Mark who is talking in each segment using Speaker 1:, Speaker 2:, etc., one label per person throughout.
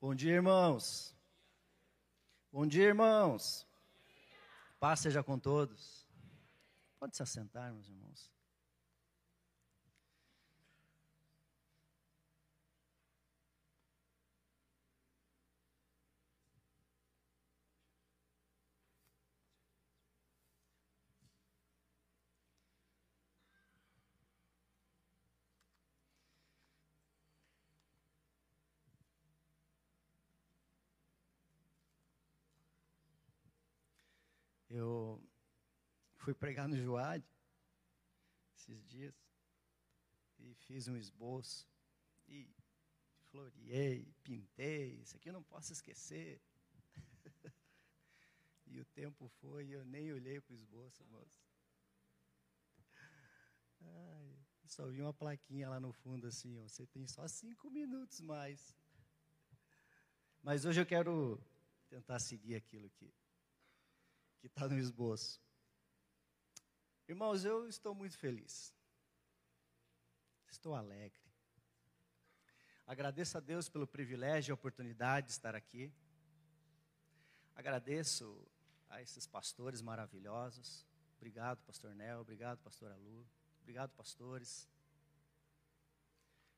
Speaker 1: Bom dia, irmãos. Bom dia, irmãos. Paz seja com todos. Pode se assentar, meus irmãos. Eu fui pregar no Joad esses dias e fiz um esboço e floreei, pintei, isso aqui eu não posso esquecer. e o tempo foi e eu nem olhei para o esboço, moço. Ai, só vi uma plaquinha lá no fundo assim, ó, você tem só cinco minutos mais. Mas hoje eu quero tentar seguir aquilo que que está no esboço. Irmãos, eu estou muito feliz. Estou alegre. Agradeço a Deus pelo privilégio e oportunidade de estar aqui. Agradeço a esses pastores maravilhosos. Obrigado, pastor Nel. Obrigado, pastora Lu. Obrigado, pastores.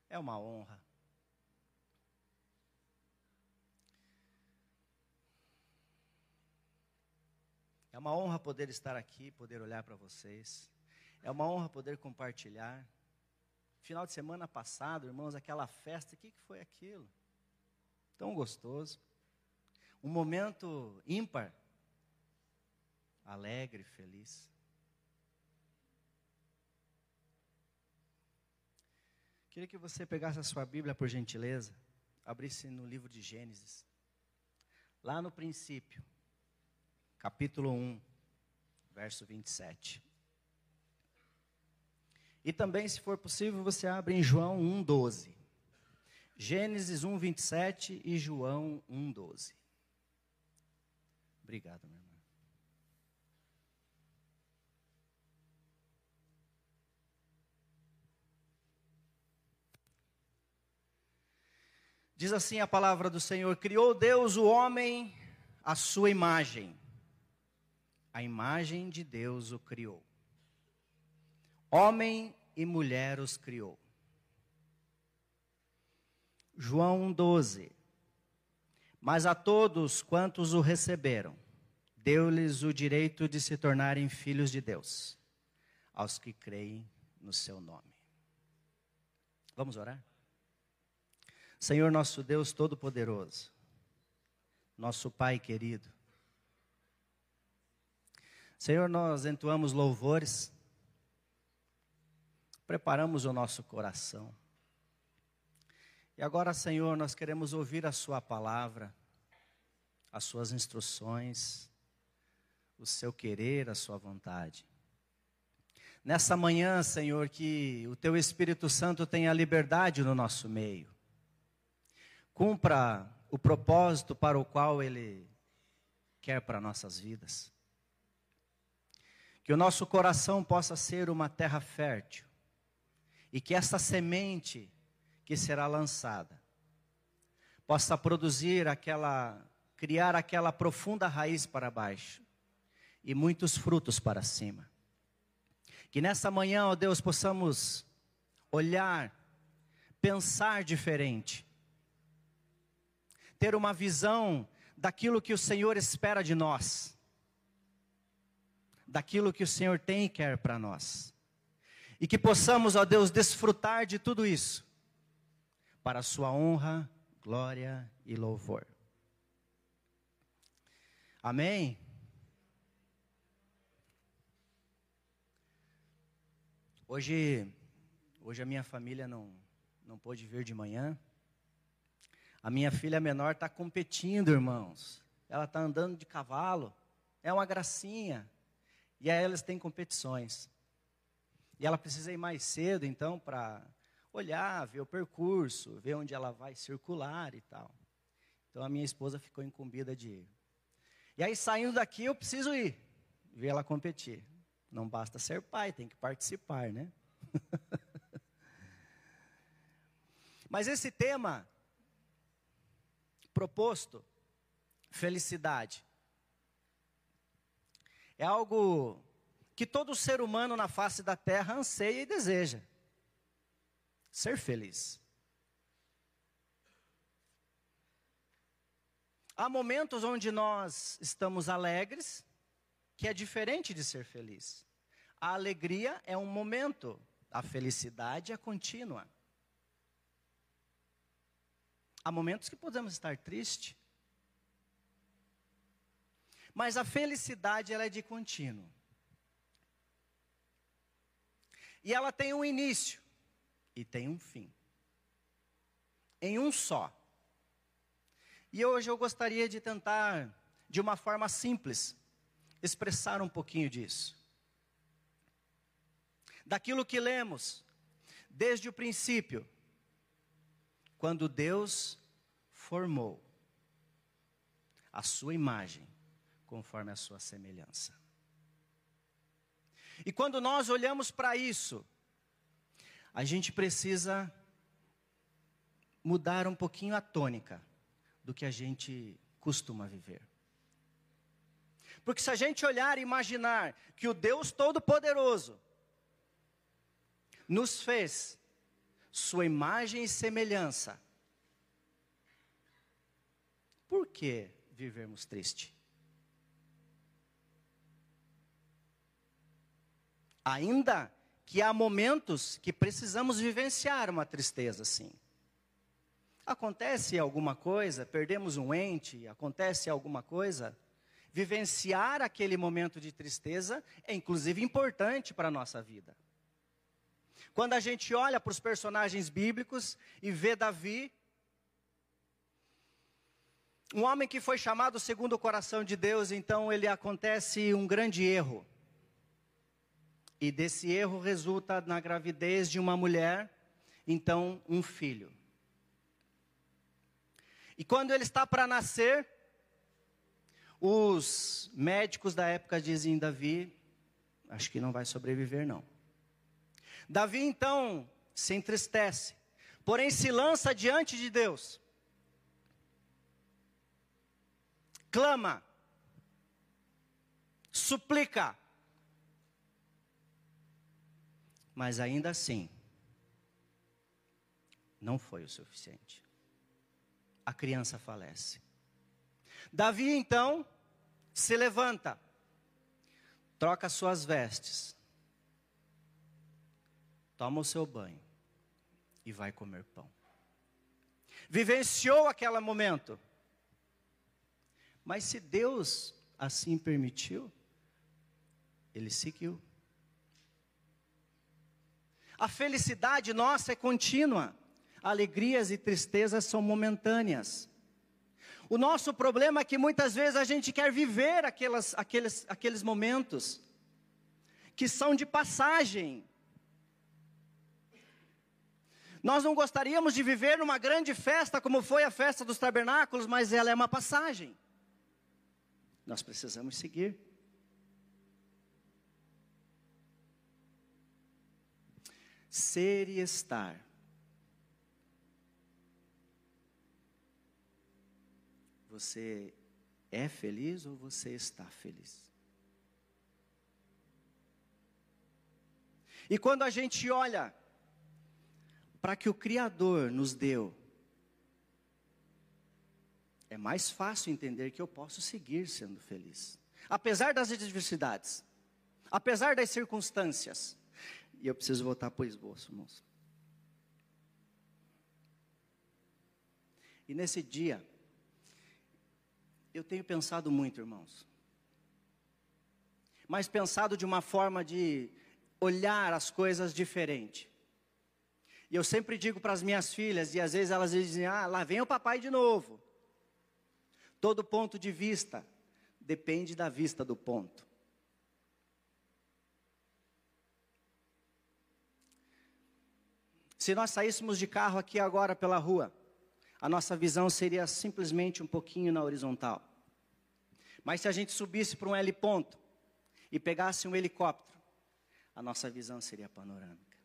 Speaker 1: É uma honra É uma honra poder estar aqui, poder olhar para vocês. É uma honra poder compartilhar. Final de semana passado, irmãos, aquela festa, o que, que foi aquilo? Tão gostoso. Um momento ímpar, alegre, feliz. Queria que você pegasse a sua Bíblia, por gentileza, abrisse no livro de Gênesis. Lá no princípio, capítulo 1, verso 27. E também, se for possível, você abre em João 1,12. Gênesis 1, 27 e João 1, 12. Obrigado, meu irmão. Diz assim a palavra do Senhor: Criou Deus o homem à sua imagem a imagem de Deus o criou. Homem e mulher os criou. João 12. Mas a todos quantos o receberam, deu-lhes o direito de se tornarem filhos de Deus, aos que creem no seu nome. Vamos orar? Senhor nosso Deus Todo-Poderoso, nosso Pai querido, Senhor, nós entoamos louvores, preparamos o nosso coração. E agora, Senhor, nós queremos ouvir a Sua palavra, as Suas instruções, o seu querer, a Sua vontade. Nessa manhã, Senhor, que o Teu Espírito Santo tenha liberdade no nosso meio. Cumpra o propósito para o qual Ele quer para nossas vidas. Que o nosso coração possa ser uma terra fértil. E que essa semente que será lançada possa produzir aquela, criar aquela profunda raiz para baixo e muitos frutos para cima. Que nessa manhã, ó Deus, possamos olhar, pensar diferente, ter uma visão daquilo que o Senhor espera de nós daquilo que o Senhor tem e quer para nós. E que possamos, ó Deus, desfrutar de tudo isso, para a Sua honra, glória e louvor. Amém? Hoje, hoje a minha família não, não pôde vir de manhã. A minha filha menor está competindo, irmãos. Ela está andando de cavalo. É uma gracinha. E aí elas têm competições. E ela precisa ir mais cedo, então, para olhar, ver o percurso, ver onde ela vai circular e tal. Então a minha esposa ficou incumbida de ir. E aí, saindo daqui, eu preciso ir, ver ela competir. Não basta ser pai, tem que participar, né? Mas esse tema, proposto, felicidade. É algo que todo ser humano na face da terra anseia e deseja. Ser feliz. Há momentos onde nós estamos alegres, que é diferente de ser feliz. A alegria é um momento, a felicidade é contínua. Há momentos que podemos estar tristes, mas a felicidade ela é de contínuo. E ela tem um início e tem um fim. Em um só. E hoje eu gostaria de tentar, de uma forma simples, expressar um pouquinho disso. Daquilo que lemos, desde o princípio, quando Deus formou a sua imagem conforme a sua semelhança. E quando nós olhamos para isso, a gente precisa mudar um pouquinho a tônica do que a gente costuma viver. Porque se a gente olhar e imaginar que o Deus Todo-Poderoso nos fez sua imagem e semelhança, por que vivermos triste? Ainda que há momentos que precisamos vivenciar uma tristeza, sim. Acontece alguma coisa, perdemos um ente, acontece alguma coisa, vivenciar aquele momento de tristeza é inclusive importante para a nossa vida. Quando a gente olha para os personagens bíblicos e vê Davi, um homem que foi chamado segundo o coração de Deus, então ele acontece um grande erro. E desse erro resulta na gravidez de uma mulher, então um filho. E quando ele está para nascer, os médicos da época dizem: Davi, acho que não vai sobreviver, não. Davi então se entristece, porém se lança diante de Deus, clama, suplica, mas ainda assim, não foi o suficiente a criança falece. Davi então se levanta, troca suas vestes, toma o seu banho e vai comer pão. Vivenciou aquele momento. Mas se Deus assim permitiu, ele seguiu. A felicidade nossa é contínua alegrias e tristezas são momentâneas. O nosso problema é que muitas vezes a gente quer viver aquelas, aqueles, aqueles momentos que são de passagem. Nós não gostaríamos de viver numa grande festa como foi a festa dos tabernáculos, mas ela é uma passagem. Nós precisamos seguir. Ser e estar Você é feliz ou você está feliz? E quando a gente olha para que o Criador nos deu, é mais fácil entender que eu posso seguir sendo feliz, apesar das adversidades, apesar das circunstâncias. E eu preciso voltar para o esboço, moço. E nesse dia, eu tenho pensado muito, irmãos. Mas pensado de uma forma de olhar as coisas diferente. E eu sempre digo para as minhas filhas, e às vezes elas dizem: ah, lá vem o papai de novo. Todo ponto de vista depende da vista do ponto. Se nós saíssemos de carro aqui agora pela rua, a nossa visão seria simplesmente um pouquinho na horizontal. Mas se a gente subisse para um L ponto e pegasse um helicóptero, a nossa visão seria panorâmica.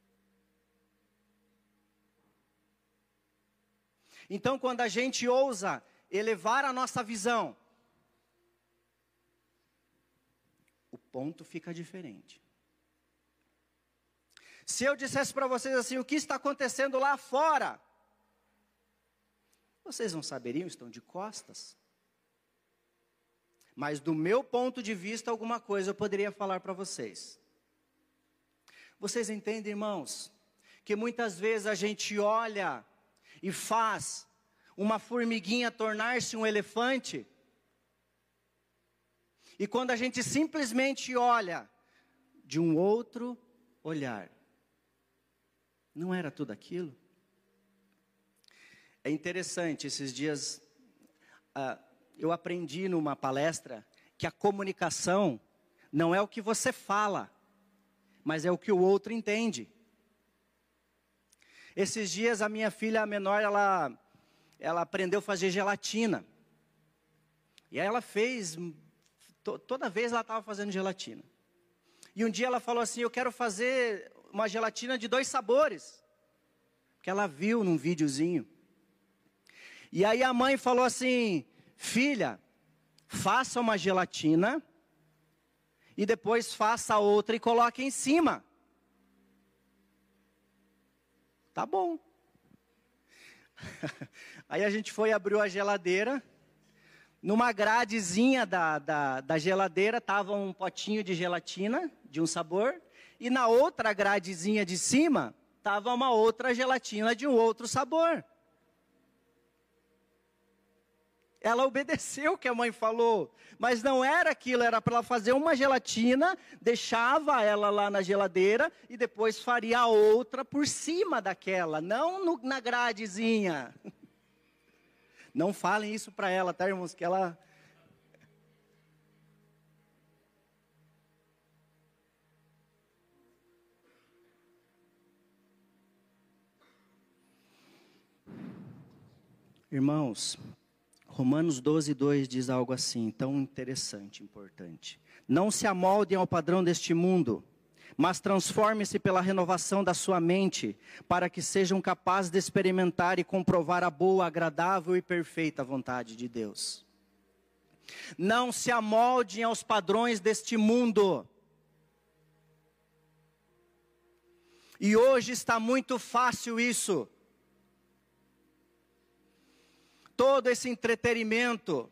Speaker 1: Então, quando a gente ousa elevar a nossa visão, o ponto fica diferente. Se eu dissesse para vocês assim, o que está acontecendo lá fora? Vocês não saberiam, estão de costas. Mas do meu ponto de vista, alguma coisa eu poderia falar para vocês. Vocês entendem, irmãos, que muitas vezes a gente olha e faz uma formiguinha tornar-se um elefante, e quando a gente simplesmente olha de um outro olhar, não era tudo aquilo? É interessante, esses dias uh, eu aprendi numa palestra que a comunicação não é o que você fala, mas é o que o outro entende. Esses dias a minha filha menor, ela, ela aprendeu a fazer gelatina. E aí ela fez, to, toda vez ela estava fazendo gelatina. E um dia ela falou assim: Eu quero fazer uma gelatina de dois sabores. Que ela viu num videozinho. E aí a mãe falou assim: Filha, faça uma gelatina e depois faça outra e coloque em cima. Tá bom. Aí a gente foi, abriu a geladeira. Numa gradezinha da, da, da geladeira estava um potinho de gelatina de um sabor. E na outra gradezinha de cima estava uma outra gelatina de um outro sabor. Ela obedeceu o que a mãe falou, mas não era aquilo, era para ela fazer uma gelatina, deixava ela lá na geladeira e depois faria outra por cima daquela, não no, na gradezinha. Não falem isso para ela, tá, irmãos? Que ela. Irmãos, Romanos 12, 2 diz algo assim, tão interessante, importante. Não se amoldem ao padrão deste mundo, mas transforme-se pela renovação da sua mente, para que sejam capazes de experimentar e comprovar a boa, agradável e perfeita vontade de Deus. Não se amoldem aos padrões deste mundo. E hoje está muito fácil isso todo esse entretenimento,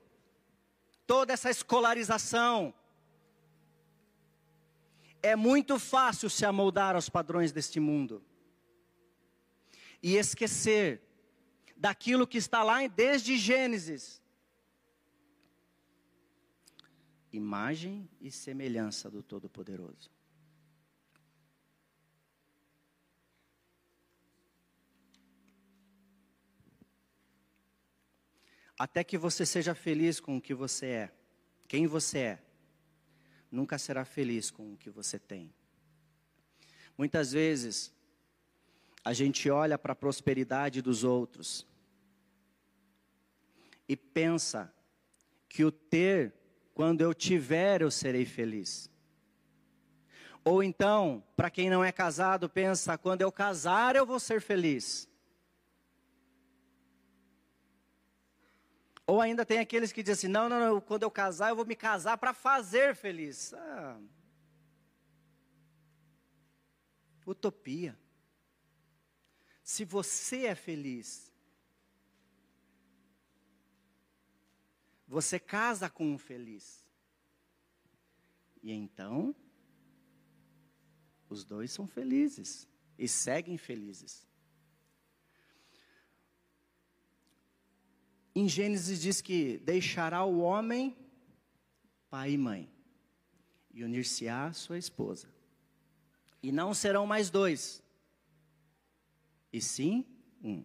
Speaker 1: toda essa escolarização. É muito fácil se amoldar aos padrões deste mundo e esquecer daquilo que está lá desde Gênesis. Imagem e semelhança do Todo-Poderoso. Até que você seja feliz com o que você é, quem você é, nunca será feliz com o que você tem. Muitas vezes, a gente olha para a prosperidade dos outros e pensa que o ter, quando eu tiver, eu serei feliz. Ou então, para quem não é casado, pensa: quando eu casar, eu vou ser feliz. Ou ainda tem aqueles que dizem assim: não, não, não, quando eu casar, eu vou me casar para fazer feliz. Ah, utopia. Se você é feliz, você casa com um feliz. E então, os dois são felizes e seguem felizes. Em Gênesis diz que deixará o homem pai e mãe e unir-se-á sua esposa. E não serão mais dois, e sim um.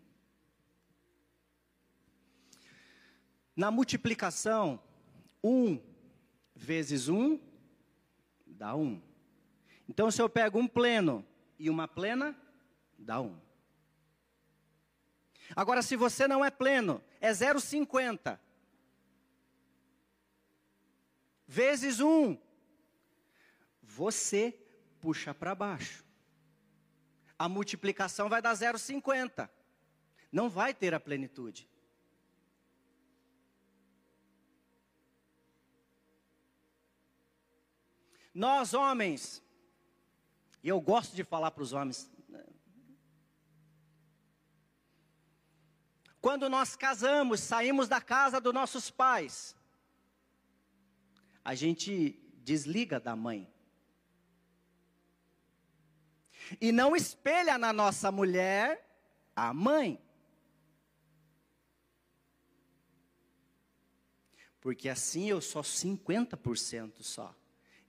Speaker 1: Na multiplicação, um vezes um dá um. Então, se eu pego um pleno e uma plena, dá um. Agora, se você não é pleno, é 0,50 vezes 1. Você puxa para baixo. A multiplicação vai dar 0,50. Não vai ter a plenitude. Nós, homens, e eu gosto de falar para os homens, quando nós casamos, saímos da casa dos nossos pais, a gente desliga da mãe. E não espelha na nossa mulher a mãe. Porque assim eu sou 50% só.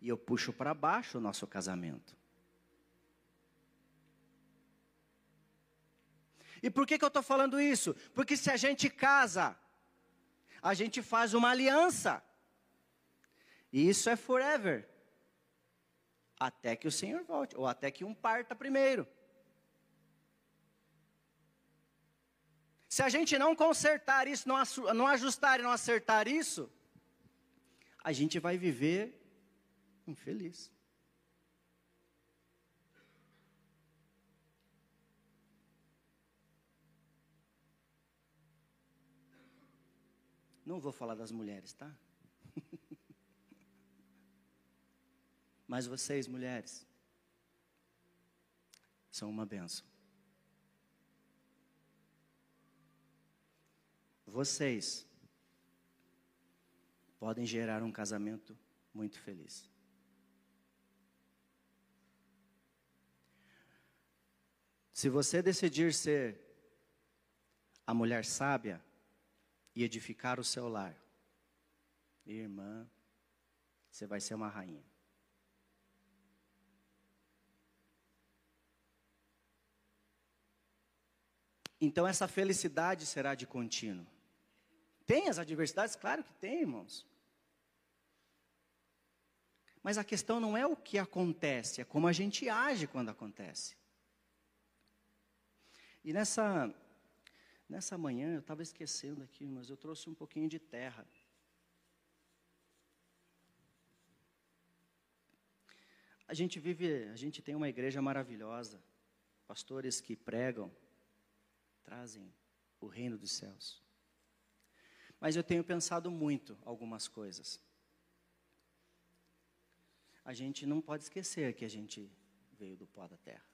Speaker 1: E eu puxo para baixo o nosso casamento. E por que, que eu estou falando isso? Porque se a gente casa, a gente faz uma aliança. E isso é forever. Até que o Senhor volte, ou até que um parta primeiro. Se a gente não consertar isso, não, não ajustar e não acertar isso, a gente vai viver infeliz. Não vou falar das mulheres, tá? Mas vocês, mulheres, são uma benção. Vocês podem gerar um casamento muito feliz. Se você decidir ser a mulher sábia e edificar o seu lar, irmã, você vai ser uma rainha. Então essa felicidade será de contínuo. Tem as adversidades? Claro que tem, irmãos. Mas a questão não é o que acontece, é como a gente age quando acontece. E nessa, nessa manhã, eu estava esquecendo aqui, mas eu trouxe um pouquinho de terra. A gente vive, a gente tem uma igreja maravilhosa, pastores que pregam, trazem o reino dos céus. Mas eu tenho pensado muito algumas coisas. A gente não pode esquecer que a gente veio do pó da terra.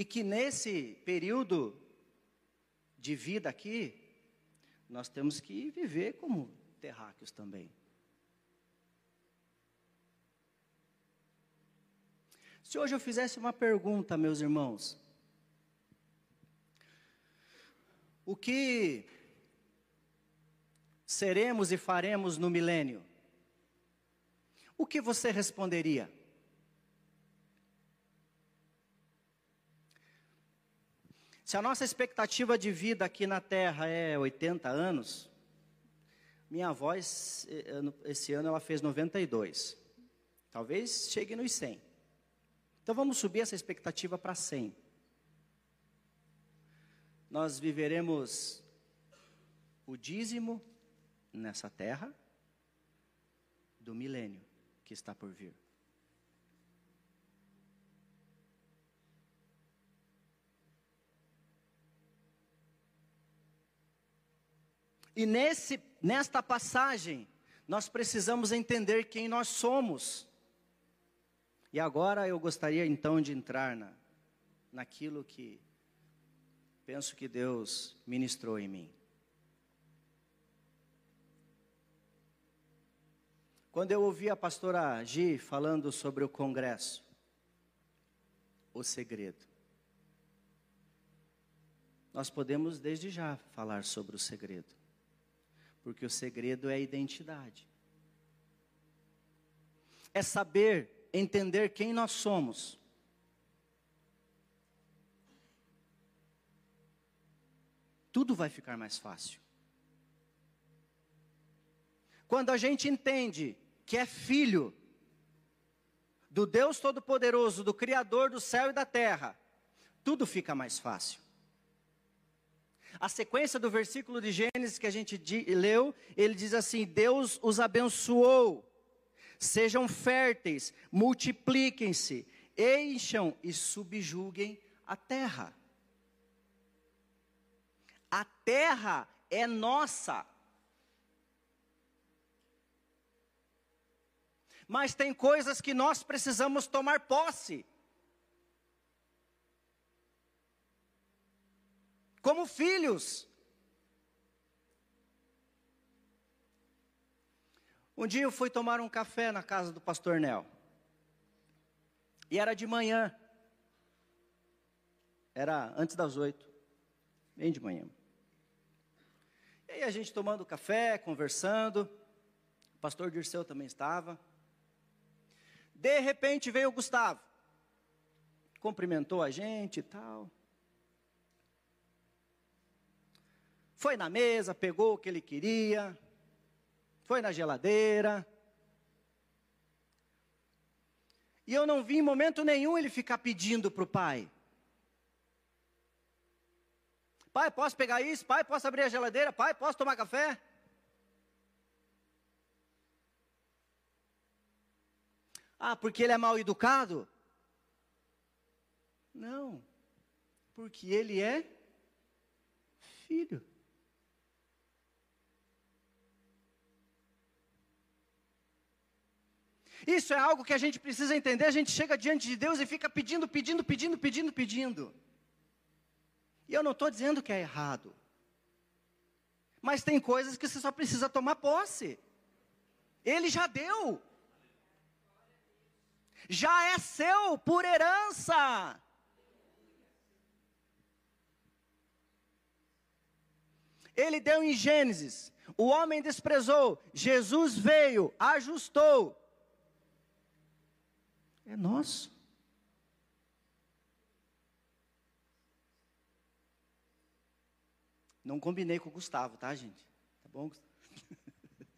Speaker 1: E que nesse período de vida aqui, nós temos que viver como terráqueos também. Se hoje eu fizesse uma pergunta, meus irmãos, o que seremos e faremos no milênio? O que você responderia? Se a nossa expectativa de vida aqui na Terra é 80 anos, minha avó, esse ano, ela fez 92. Talvez chegue nos 100. Então vamos subir essa expectativa para 100 nós viveremos o dízimo nessa terra do milênio que está por vir. E nesse, nesta passagem, nós precisamos entender quem nós somos. E agora eu gostaria então de entrar na, naquilo que penso que Deus ministrou em mim. Quando eu ouvi a pastora Gi falando sobre o congresso, o segredo. Nós podemos desde já falar sobre o segredo, porque o segredo é a identidade. É saber, entender quem nós somos. tudo vai ficar mais fácil. Quando a gente entende que é filho do Deus Todo-Poderoso, do Criador do céu e da terra, tudo fica mais fácil. A sequência do versículo de Gênesis que a gente leu, ele diz assim: Deus os abençoou, sejam férteis, multipliquem-se, encham e subjuguem a terra. A terra é nossa. Mas tem coisas que nós precisamos tomar posse. Como filhos. Um dia eu fui tomar um café na casa do pastor Nel. E era de manhã. Era antes das oito. Bem de manhã. E aí a gente tomando café, conversando. O pastor Dirceu também estava. De repente veio o Gustavo. Cumprimentou a gente e tal. Foi na mesa, pegou o que ele queria. Foi na geladeira. E eu não vi em momento nenhum ele ficar pedindo para o pai. Pai, posso pegar isso? Pai, posso abrir a geladeira? Pai, posso tomar café? Ah, porque ele é mal educado? Não, porque ele é filho. Isso é algo que a gente precisa entender. A gente chega diante de Deus e fica pedindo, pedindo, pedindo, pedindo, pedindo. E eu não estou dizendo que é errado. Mas tem coisas que você só precisa tomar posse. Ele já deu. Já é seu por herança. Ele deu em Gênesis. O homem desprezou, Jesus veio, ajustou. É nosso. Não combinei com o Gustavo, tá, gente? Tá bom?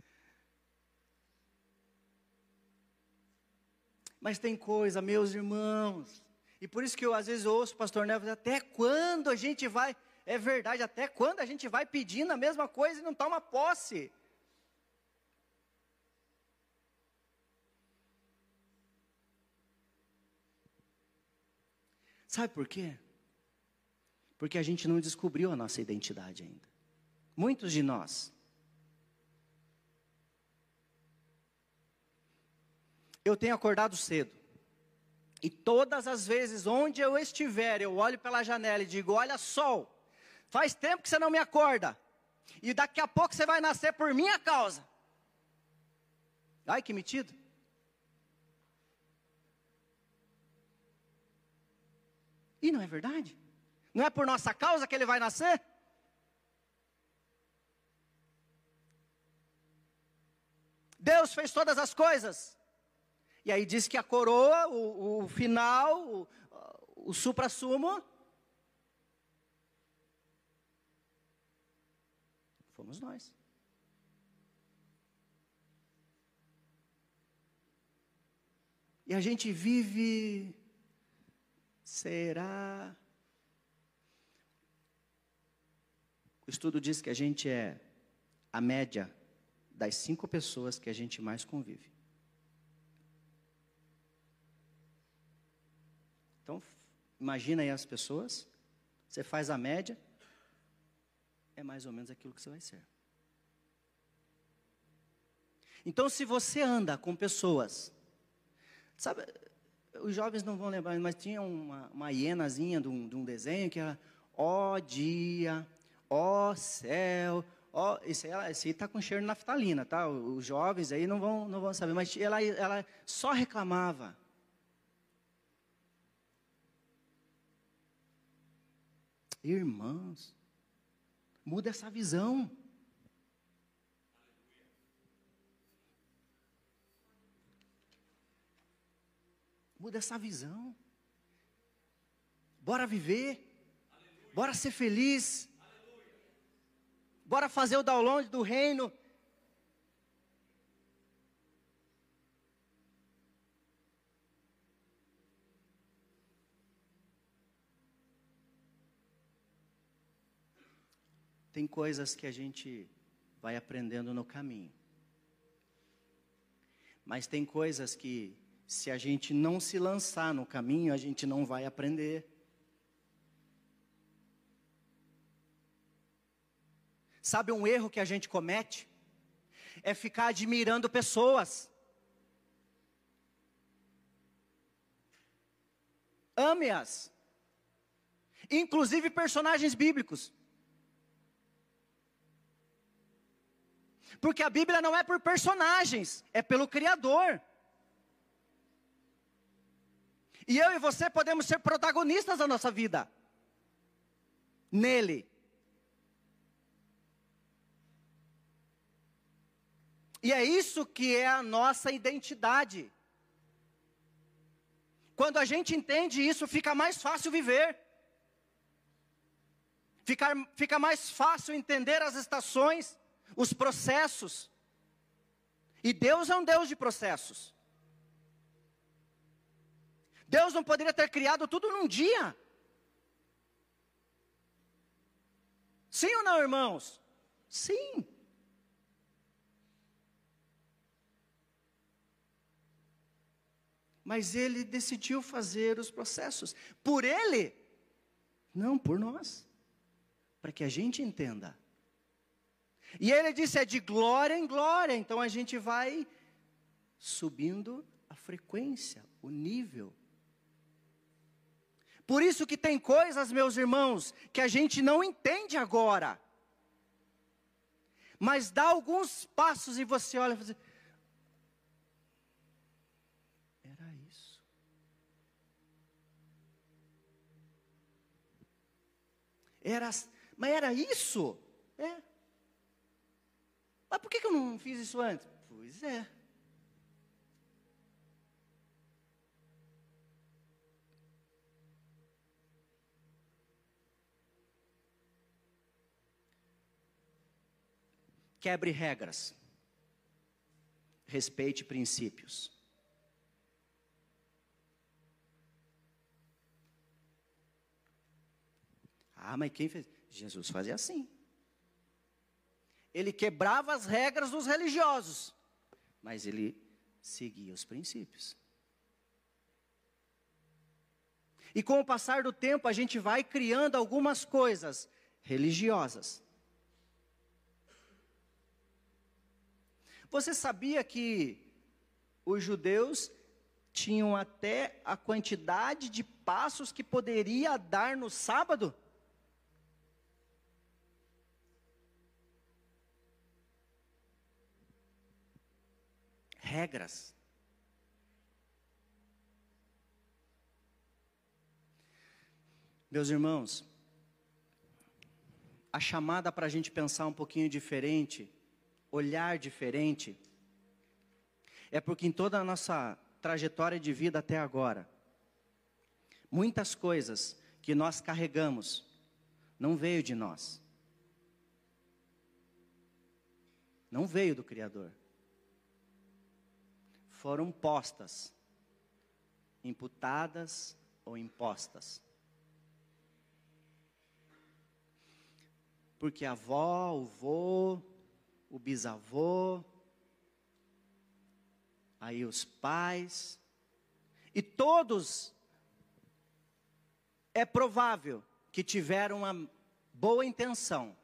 Speaker 1: Mas tem coisa, meus irmãos. E por isso que eu às vezes ouço o pastor Neves, até quando a gente vai, é verdade, até quando a gente vai pedindo a mesma coisa e não toma posse? Sabe por quê? Porque a gente não descobriu a nossa identidade ainda. Muitos de nós. Eu tenho acordado cedo. E todas as vezes onde eu estiver, eu olho pela janela e digo: Olha, sol, faz tempo que você não me acorda. E daqui a pouco você vai nascer por minha causa. Ai, que metido. E não é verdade? Não é por nossa causa que ele vai nascer? Deus fez todas as coisas. E aí diz que a coroa, o, o final, o, o supra-sumo, fomos nós. E a gente vive, será? O estudo diz que a gente é a média das cinco pessoas que a gente mais convive. Então, imagina aí as pessoas, você faz a média, é mais ou menos aquilo que você vai ser. Então, se você anda com pessoas, sabe, os jovens não vão lembrar, mas tinha uma, uma hienazinha de um, de um desenho que era, ó dia ó céu, ó, esse aí está com cheiro de naftalina, tá? Os jovens aí não vão, não vão saber, mas ela, ela só reclamava. Irmãos, muda essa visão. Muda essa visão. Bora viver. Bora ser feliz. Bora fazer o download do reino. Tem coisas que a gente vai aprendendo no caminho. Mas tem coisas que, se a gente não se lançar no caminho, a gente não vai aprender. Sabe um erro que a gente comete? É ficar admirando pessoas. Ame-as. Inclusive personagens bíblicos. Porque a Bíblia não é por personagens, é pelo Criador. E eu e você podemos ser protagonistas da nossa vida. Nele. E é isso que é a nossa identidade. Quando a gente entende isso, fica mais fácil viver. Fica, fica mais fácil entender as estações, os processos. E Deus é um Deus de processos. Deus não poderia ter criado tudo num dia. Sim ou não, irmãos? Sim. Mas ele decidiu fazer os processos. Por ele, não por nós. Para que a gente entenda. E ele disse: é de glória em glória. Então a gente vai subindo a frequência, o nível. Por isso que tem coisas, meus irmãos, que a gente não entende agora. Mas dá alguns passos e você olha e fala assim, Era isso. Era, mas era isso? É. Mas por que, eu não fiz isso antes? Pois é. Quebre regras. Respeite princípios. Ah, mas quem fez? Jesus fazia assim. Ele quebrava as regras dos religiosos, mas ele seguia os princípios. E com o passar do tempo, a gente vai criando algumas coisas religiosas. Você sabia que os judeus tinham até a quantidade de passos que poderia dar no sábado? Regras. Meus irmãos, a chamada para a gente pensar um pouquinho diferente olhar diferente, é porque em toda a nossa trajetória de vida até agora, muitas coisas que nós carregamos não veio de nós. Não veio do Criador. Foram postas, imputadas ou impostas. Porque a avó, o vô, o bisavô, aí os pais, e todos é provável que tiveram uma boa intenção.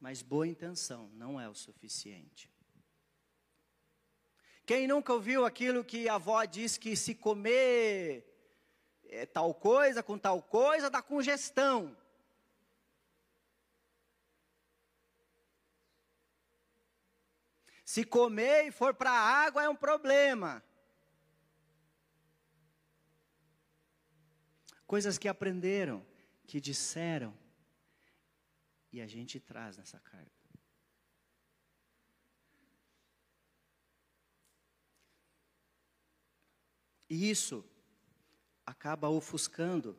Speaker 1: Mas boa intenção não é o suficiente. Quem nunca ouviu aquilo que a avó diz que se comer é, tal coisa com tal coisa dá congestão? Se comer e for para a água é um problema. Coisas que aprenderam, que disseram, e a gente traz nessa carga. E isso acaba ofuscando.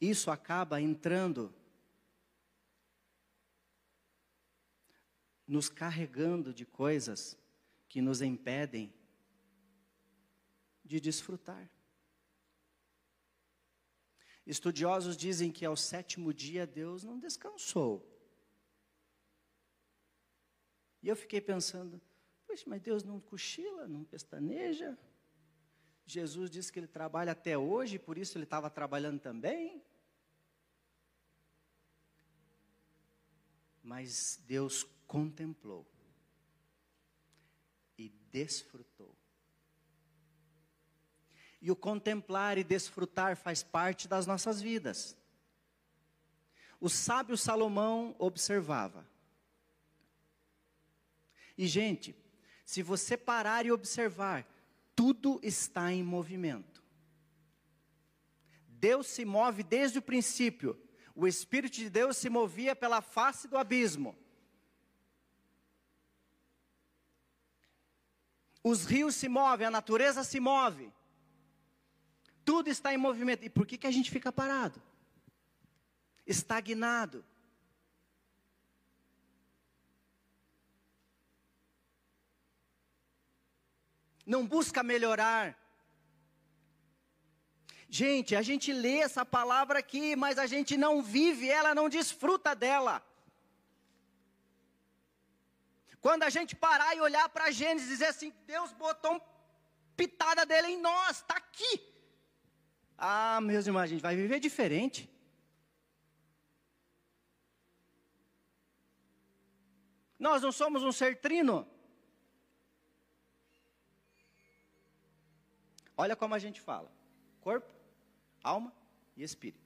Speaker 1: Isso acaba entrando nos carregando de coisas que nos impedem de desfrutar. Estudiosos dizem que ao sétimo dia Deus não descansou. E eu fiquei pensando, poxa, mas Deus não cochila, não pestaneja? Jesus disse que ele trabalha até hoje, por isso ele estava trabalhando também. Mas Deus contemplou e desfrutou E o contemplar e desfrutar faz parte das nossas vidas. O sábio Salomão observava. E, gente, se você parar e observar, tudo está em movimento. Deus se move desde o princípio. O Espírito de Deus se movia pela face do abismo. Os rios se movem, a natureza se move. Tudo está em movimento. E por que, que a gente fica parado? Estagnado. Não busca melhorar. Gente, a gente lê essa palavra aqui, mas a gente não vive ela, não desfruta dela. Quando a gente parar e olhar para Gênesis e dizer assim, Deus botou uma pitada dele em nós, está aqui. Ah, meus irmãos, a gente vai viver diferente. Nós não somos um ser trino. Olha como a gente fala: corpo, alma e espírito.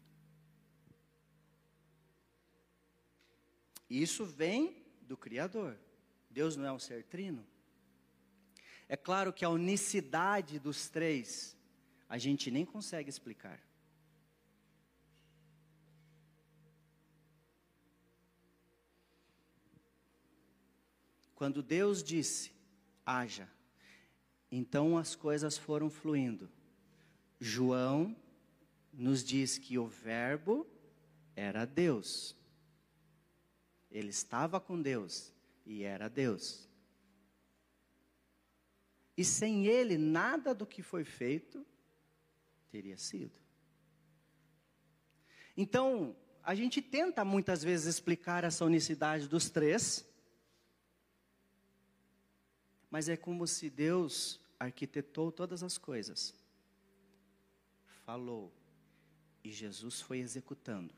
Speaker 1: Isso vem do Criador. Deus não é um ser trino? É claro que a unicidade dos três a gente nem consegue explicar. Quando Deus disse, haja, então as coisas foram fluindo. João nos diz que o Verbo era Deus. Ele estava com Deus e era Deus. E sem ele, nada do que foi feito teria sido. Então, a gente tenta muitas vezes explicar essa unicidade dos três, mas é como se Deus arquitetou todas as coisas, falou, e Jesus foi executando.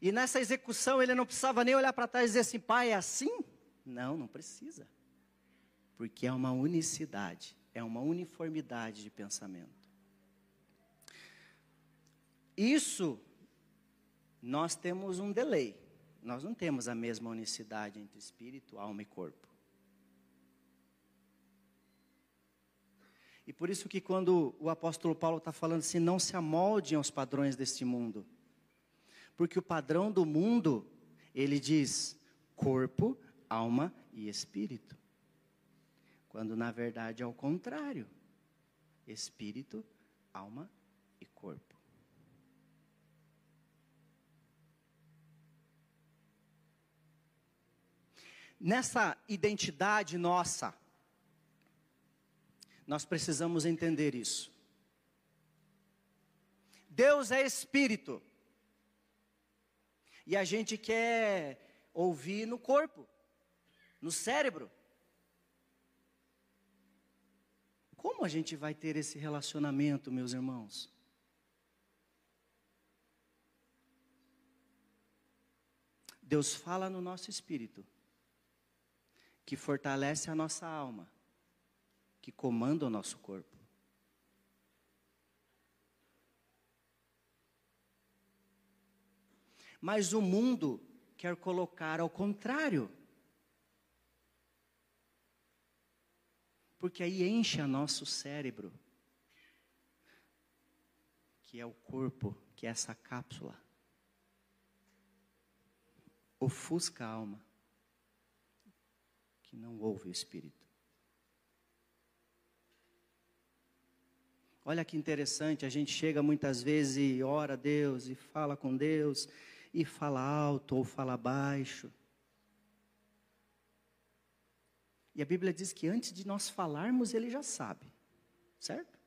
Speaker 1: E nessa execução ele não precisava nem olhar para trás e dizer assim, pai, é assim? Não, não precisa. Porque é uma unicidade, é uma uniformidade de pensamento. Isso, nós temos um delay. Nós não temos a mesma unicidade entre espírito, alma e corpo. E por isso que quando o apóstolo Paulo está falando assim, não se amoldem aos padrões deste mundo porque o padrão do mundo, ele diz corpo, alma e espírito. Quando na verdade é o contrário. Espírito, alma e corpo. Nessa identidade nossa, nós precisamos entender isso. Deus é espírito. E a gente quer ouvir no corpo, no cérebro. Como a gente vai ter esse relacionamento, meus irmãos? Deus fala no nosso espírito, que fortalece a nossa alma, que comanda o nosso corpo. Mas o mundo quer colocar ao contrário. Porque aí enche a nosso cérebro, que é o corpo, que é essa cápsula. Ofusca a alma, que não ouve o Espírito. Olha que interessante, a gente chega muitas vezes e ora a Deus e fala com Deus, e fala alto ou fala baixo. E a Bíblia diz que antes de nós falarmos, ele já sabe, certo?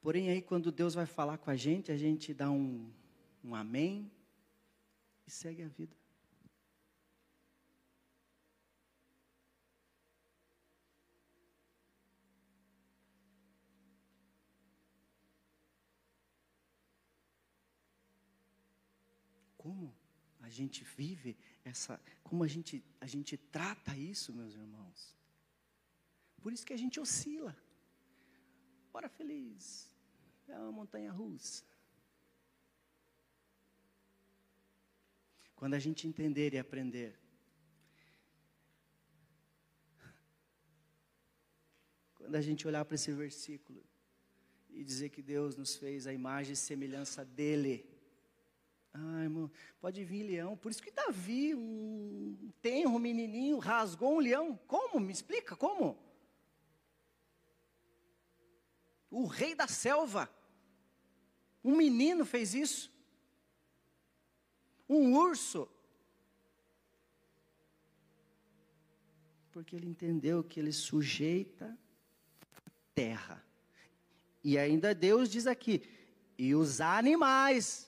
Speaker 1: Porém, aí quando Deus vai falar com a gente, a gente dá um, um amém e segue a vida. Como a gente vive essa, como a gente, a gente trata isso, meus irmãos. Por isso que a gente oscila. Hora feliz. É uma montanha russa. Quando a gente entender e aprender. Quando a gente olhar para esse versículo e dizer que Deus nos fez a imagem e semelhança dele. Ah, irmão, pode vir leão. Por isso que Davi, um tenro menininho, rasgou um leão. Como? Me explica, como? O rei da selva. Um menino fez isso. Um urso. Porque ele entendeu que ele sujeita a terra. E ainda Deus diz aqui: e os animais.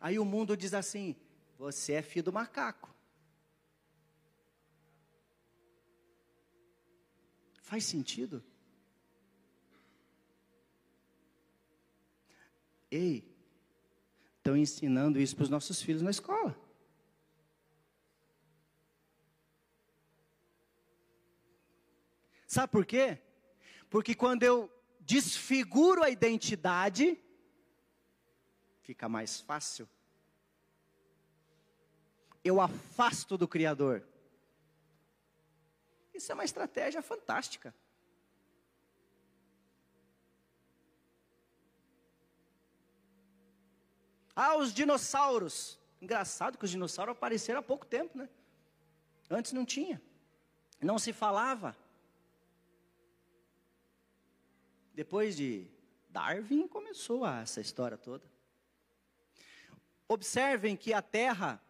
Speaker 1: Aí o mundo diz assim: você é filho do macaco. Faz sentido? Ei, estão ensinando isso para os nossos filhos na escola. Sabe por quê? Porque quando eu desfiguro a identidade, fica mais fácil. Eu afasto do Criador. Isso é uma estratégia fantástica. Ah, os dinossauros. Engraçado que os dinossauros apareceram há pouco tempo, né? Antes não tinha. Não se falava. Depois de Darwin começou essa história toda. Observem que a Terra,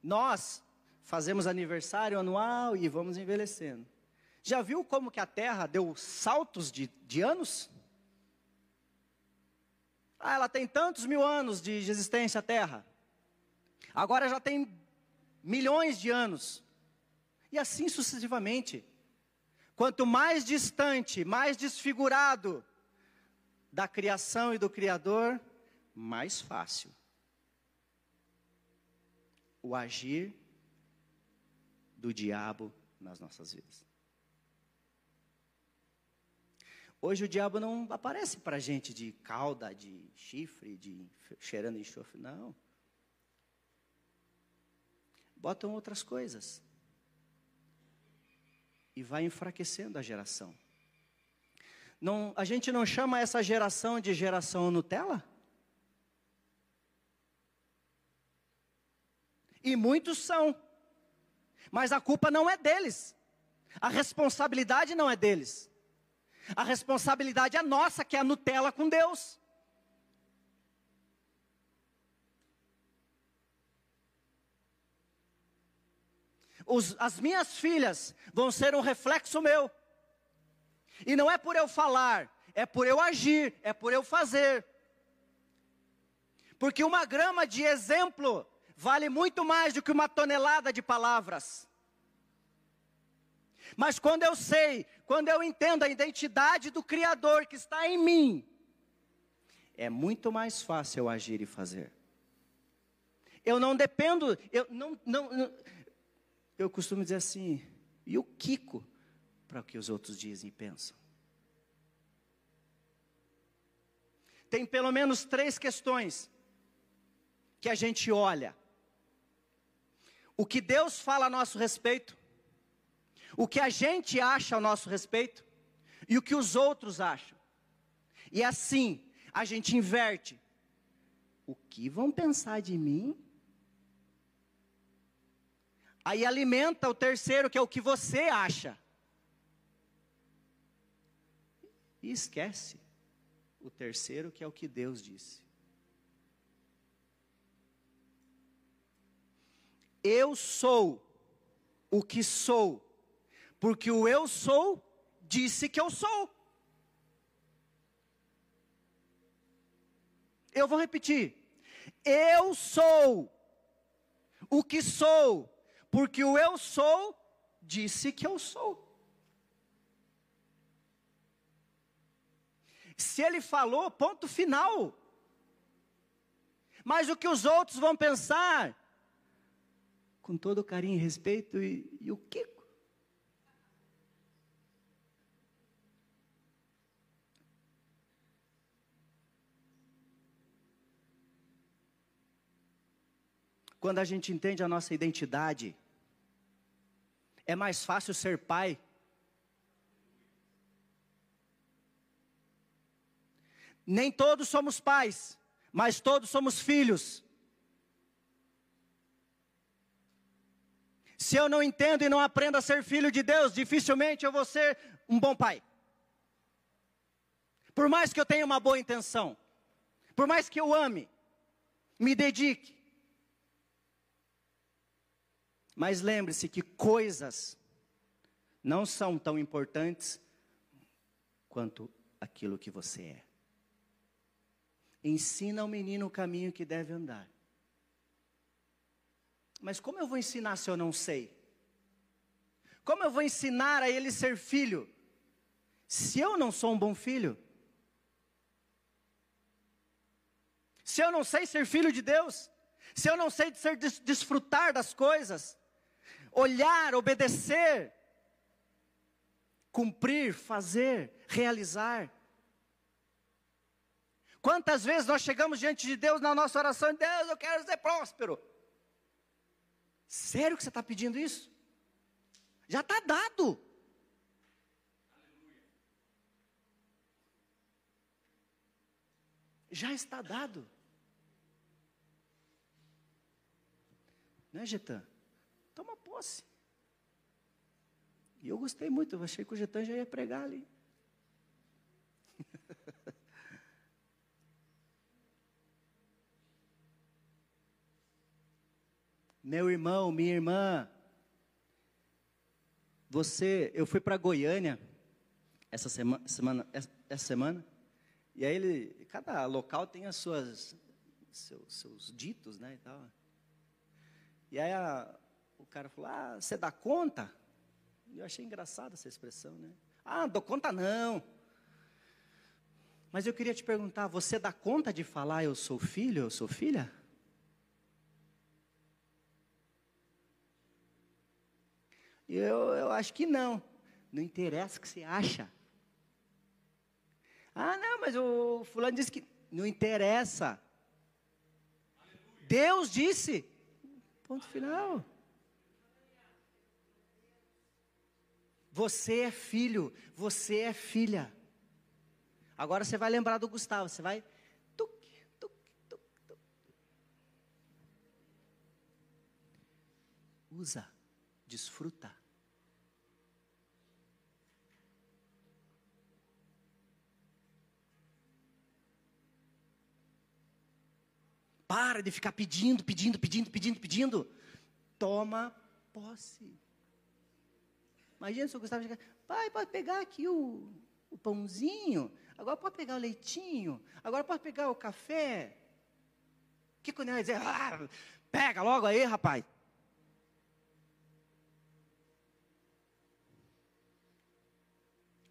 Speaker 1: nós fazemos aniversário anual e vamos envelhecendo. Já viu como que a Terra deu saltos de, de anos? Ah, ela tem tantos mil anos de existência a Terra. Agora já tem milhões de anos. E assim sucessivamente. Quanto mais distante, mais desfigurado da criação e do Criador, mais fácil o agir do diabo nas nossas vidas. Hoje o diabo não aparece para gente de cauda, de chifre, de cheirando enxofre, não. Botam outras coisas e vai enfraquecendo a geração. Não, a gente não chama essa geração de geração Nutella? E muitos são. Mas a culpa não é deles. A responsabilidade não é deles. A responsabilidade é nossa, que é a Nutella com Deus. Os, as minhas filhas vão ser um reflexo meu. E não é por eu falar, é por eu agir, é por eu fazer. Porque uma grama de exemplo vale muito mais do que uma tonelada de palavras. Mas quando eu sei, quando eu entendo a identidade do Criador que está em mim, é muito mais fácil eu agir e fazer. Eu não dependo, eu não, não, não eu costumo dizer assim, e o Kiko para o que os outros dizem e pensam? Tem pelo menos três questões que a gente olha. O que Deus fala a nosso respeito, o que a gente acha a nosso respeito e o que os outros acham. E assim, a gente inverte. O que vão pensar de mim? Aí alimenta o terceiro, que é o que você acha. E esquece o terceiro, que é o que Deus disse. Eu sou o que sou, porque o eu sou disse que eu sou. Eu vou repetir. Eu sou o que sou, porque o eu sou disse que eu sou. Se ele falou, ponto final. Mas o que os outros vão pensar? Com todo carinho e respeito, e, e o Kiko? Quando a gente entende a nossa identidade, é mais fácil ser pai. Nem todos somos pais, mas todos somos filhos. Se eu não entendo e não aprendo a ser filho de Deus, dificilmente eu vou ser um bom pai. Por mais que eu tenha uma boa intenção, por mais que eu ame, me dedique, mas lembre-se que coisas não são tão importantes quanto aquilo que você é. Ensina ao menino o caminho que deve andar. Mas como eu vou ensinar se eu não sei? Como eu vou ensinar a ele ser filho? Se eu não sou um bom filho? Se eu não sei ser filho de Deus? Se eu não sei ser, desfrutar das coisas? olhar, obedecer, cumprir, fazer, realizar. Quantas vezes nós chegamos diante de Deus na nossa oração Deus, eu quero ser próspero. Sério que você está pedindo isso? Já está dado. Já está dado. Né, Getan? Toma posse. E eu gostei muito, eu achei que o Getan já ia pregar ali. Meu irmão, minha irmã, você, eu fui para Goiânia essa semana, semana, essa semana, e aí ele, cada local tem as suas, seus, seus ditos, né, e tal. E aí a, o cara falou: Ah, você dá conta? Eu achei engraçada essa expressão, né? Ah, dou conta não. Mas eu queria te perguntar: você dá conta de falar eu sou filho, eu sou filha? Eu, eu acho que não. Não interessa o que você acha. Ah, não, mas o fulano disse que. Não interessa. Deus disse. Ponto final. Você é filho, você é filha. Agora você vai lembrar do Gustavo, você vai. Usa, desfruta. Para de ficar pedindo, pedindo, pedindo, pedindo, pedindo. Toma posse. Imagina se o Gustavo chegar, pai, pode pegar aqui o, o pãozinho, agora pode pegar o leitinho, agora pode pegar o café. Que o Ney vai dizer? Ah, pega logo aí, rapaz.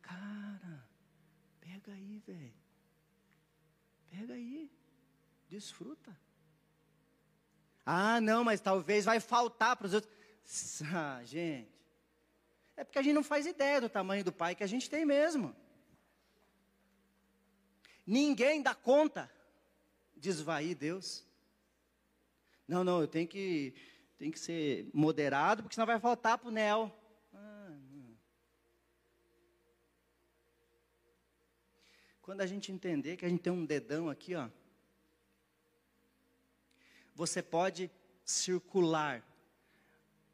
Speaker 1: Cara, pega aí, velho. Pega aí. Desfruta. Ah, não, mas talvez vai faltar para os outros. Ah, gente. É porque a gente não faz ideia do tamanho do Pai que a gente tem mesmo. Ninguém dá conta de esvair Deus. Não, não, eu tenho que, tenho que ser moderado, porque senão vai faltar para o Nel. Ah, Quando a gente entender que a gente tem um dedão aqui, ó, você pode circular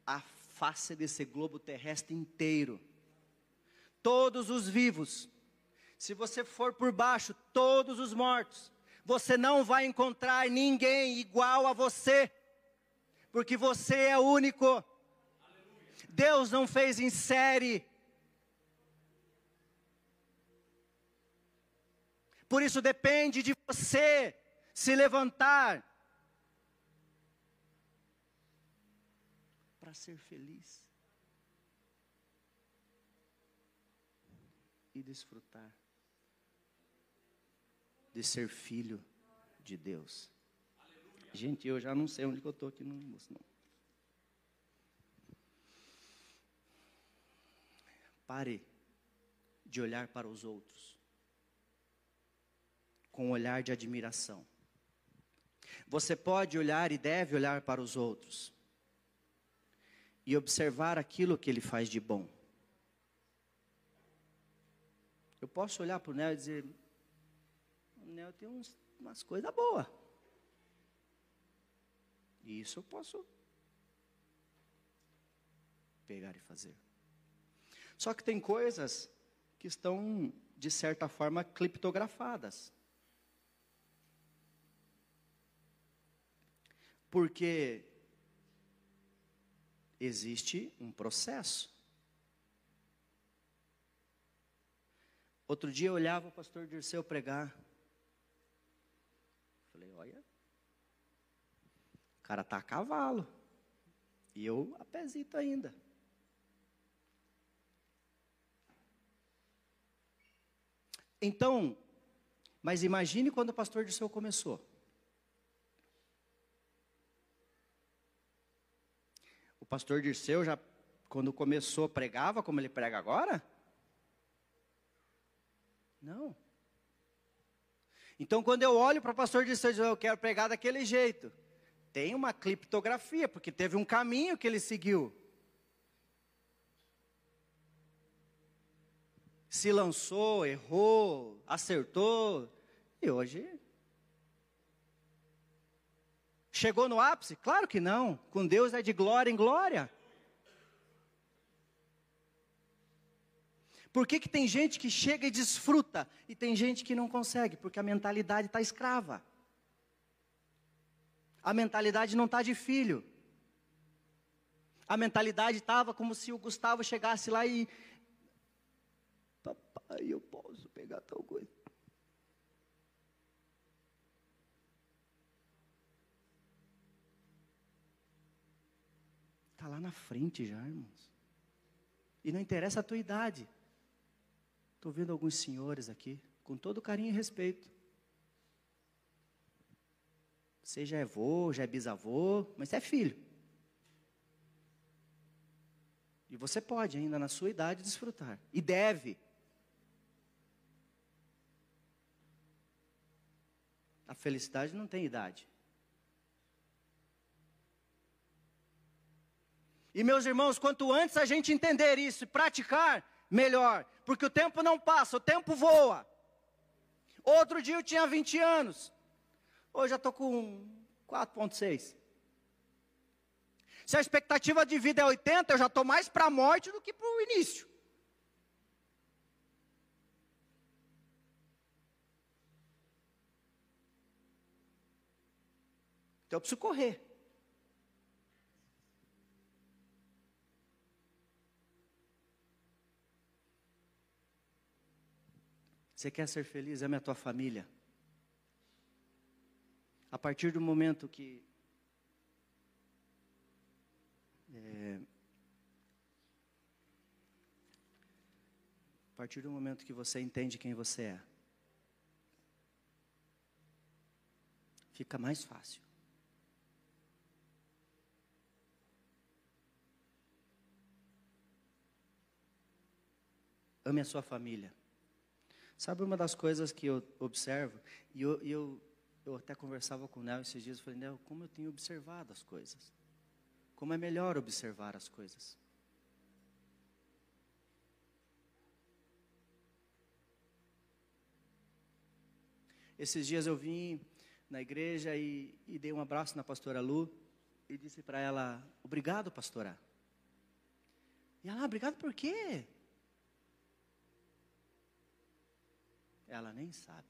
Speaker 1: a face desse globo terrestre inteiro. Todos os vivos. Se você for por baixo, todos os mortos. Você não vai encontrar ninguém igual a você. Porque você é único. Deus não fez em série. Por isso depende de você se levantar para ser feliz e desfrutar de ser filho de Deus. Gente, eu já não sei onde eu estou aqui no almoço, não. Pare de olhar para os outros com um olhar de admiração. Você pode olhar e deve olhar para os outros e observar aquilo que ele faz de bom. Eu posso olhar para o Nel e dizer: o Nel tem uns, umas coisas boas. E isso eu posso pegar e fazer. Só que tem coisas que estão, de certa forma, criptografadas. Porque existe um processo. Outro dia eu olhava o pastor Dirceu pregar. Falei, olha, o cara tá a cavalo. E eu a ainda. Então, mas imagine quando o pastor Dirceu começou. Pastor Dirceu já, quando começou, pregava como ele prega agora? Não. Então, quando eu olho para o pastor Dirceu e digo, eu quero pregar daquele jeito, tem uma criptografia, porque teve um caminho que ele seguiu. se lançou, errou, acertou, e hoje. Chegou no ápice? Claro que não. Com Deus é de glória em glória. Por que, que tem gente que chega e desfruta e tem gente que não consegue? Porque a mentalidade está escrava. A mentalidade não está de filho. A mentalidade estava como se o Gustavo chegasse lá e, Aí eu posso pegar tal coisa. Está lá na frente já, irmãos. E não interessa a tua idade. Estou vendo alguns senhores aqui, com todo carinho e respeito. Você já é avô, já é bisavô, mas você é filho. E você pode ainda na sua idade desfrutar. E deve. A felicidade não tem idade. E meus irmãos, quanto antes a gente entender isso e praticar, melhor. Porque o tempo não passa, o tempo voa. Outro dia eu tinha 20 anos. Hoje já estou com 4,6. Se a expectativa de vida é 80, eu já estou mais para a morte do que para o início. Então eu preciso correr. Você quer ser feliz? Ame a tua família. A partir do momento que. É, a partir do momento que você entende quem você é, fica mais fácil. Ame a sua família. Sabe uma das coisas que eu observo, e eu, eu, eu até conversava com o Nel esses dias, eu falei, Nel, como eu tenho observado as coisas. Como é melhor observar as coisas. Esses dias eu vim na igreja e, e dei um abraço na pastora Lu e disse para ela, obrigado pastora. E ela, ah, obrigado por quê? Ela nem sabe.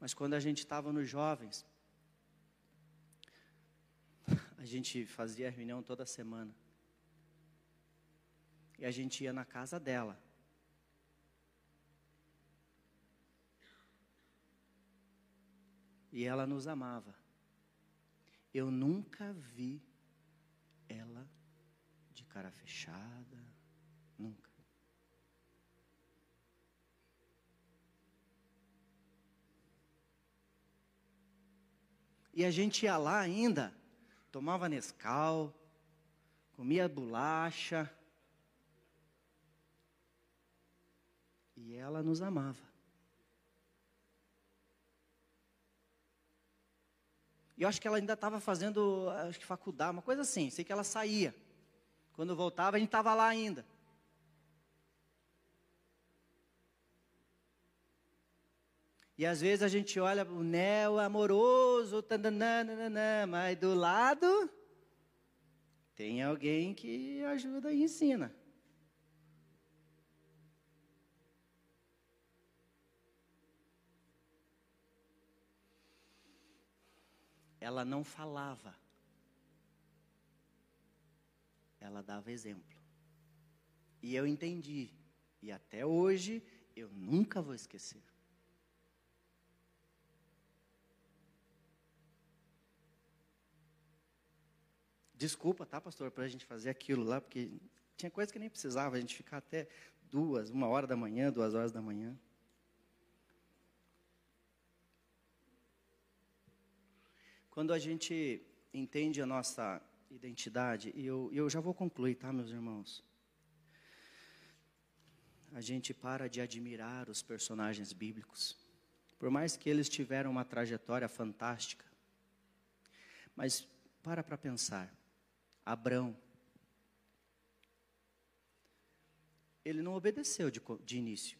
Speaker 1: Mas quando a gente estava nos jovens, a gente fazia reunião toda semana. E a gente ia na casa dela. E ela nos amava. Eu nunca vi ela de cara fechada, E a gente ia lá ainda, tomava Nescau, comia bolacha. E ela nos amava. E eu acho que ela ainda estava fazendo, acho que faculdade, uma coisa assim. Sei que ela saía. Quando voltava, a gente estava lá ainda. E às vezes a gente olha o Neo amoroso, mas do lado tem alguém que ajuda e ensina. Ela não falava, ela dava exemplo. E eu entendi, e até hoje eu nunca vou esquecer. Desculpa, tá, pastor, para a gente fazer aquilo lá, porque tinha coisa que nem precisava, a gente ficar até duas, uma hora da manhã, duas horas da manhã. Quando a gente entende a nossa identidade, e eu, eu já vou concluir, tá, meus irmãos? A gente para de admirar os personagens bíblicos, por mais que eles tiveram uma trajetória fantástica. Mas para para pensar. Abrão. Ele não obedeceu de, de início.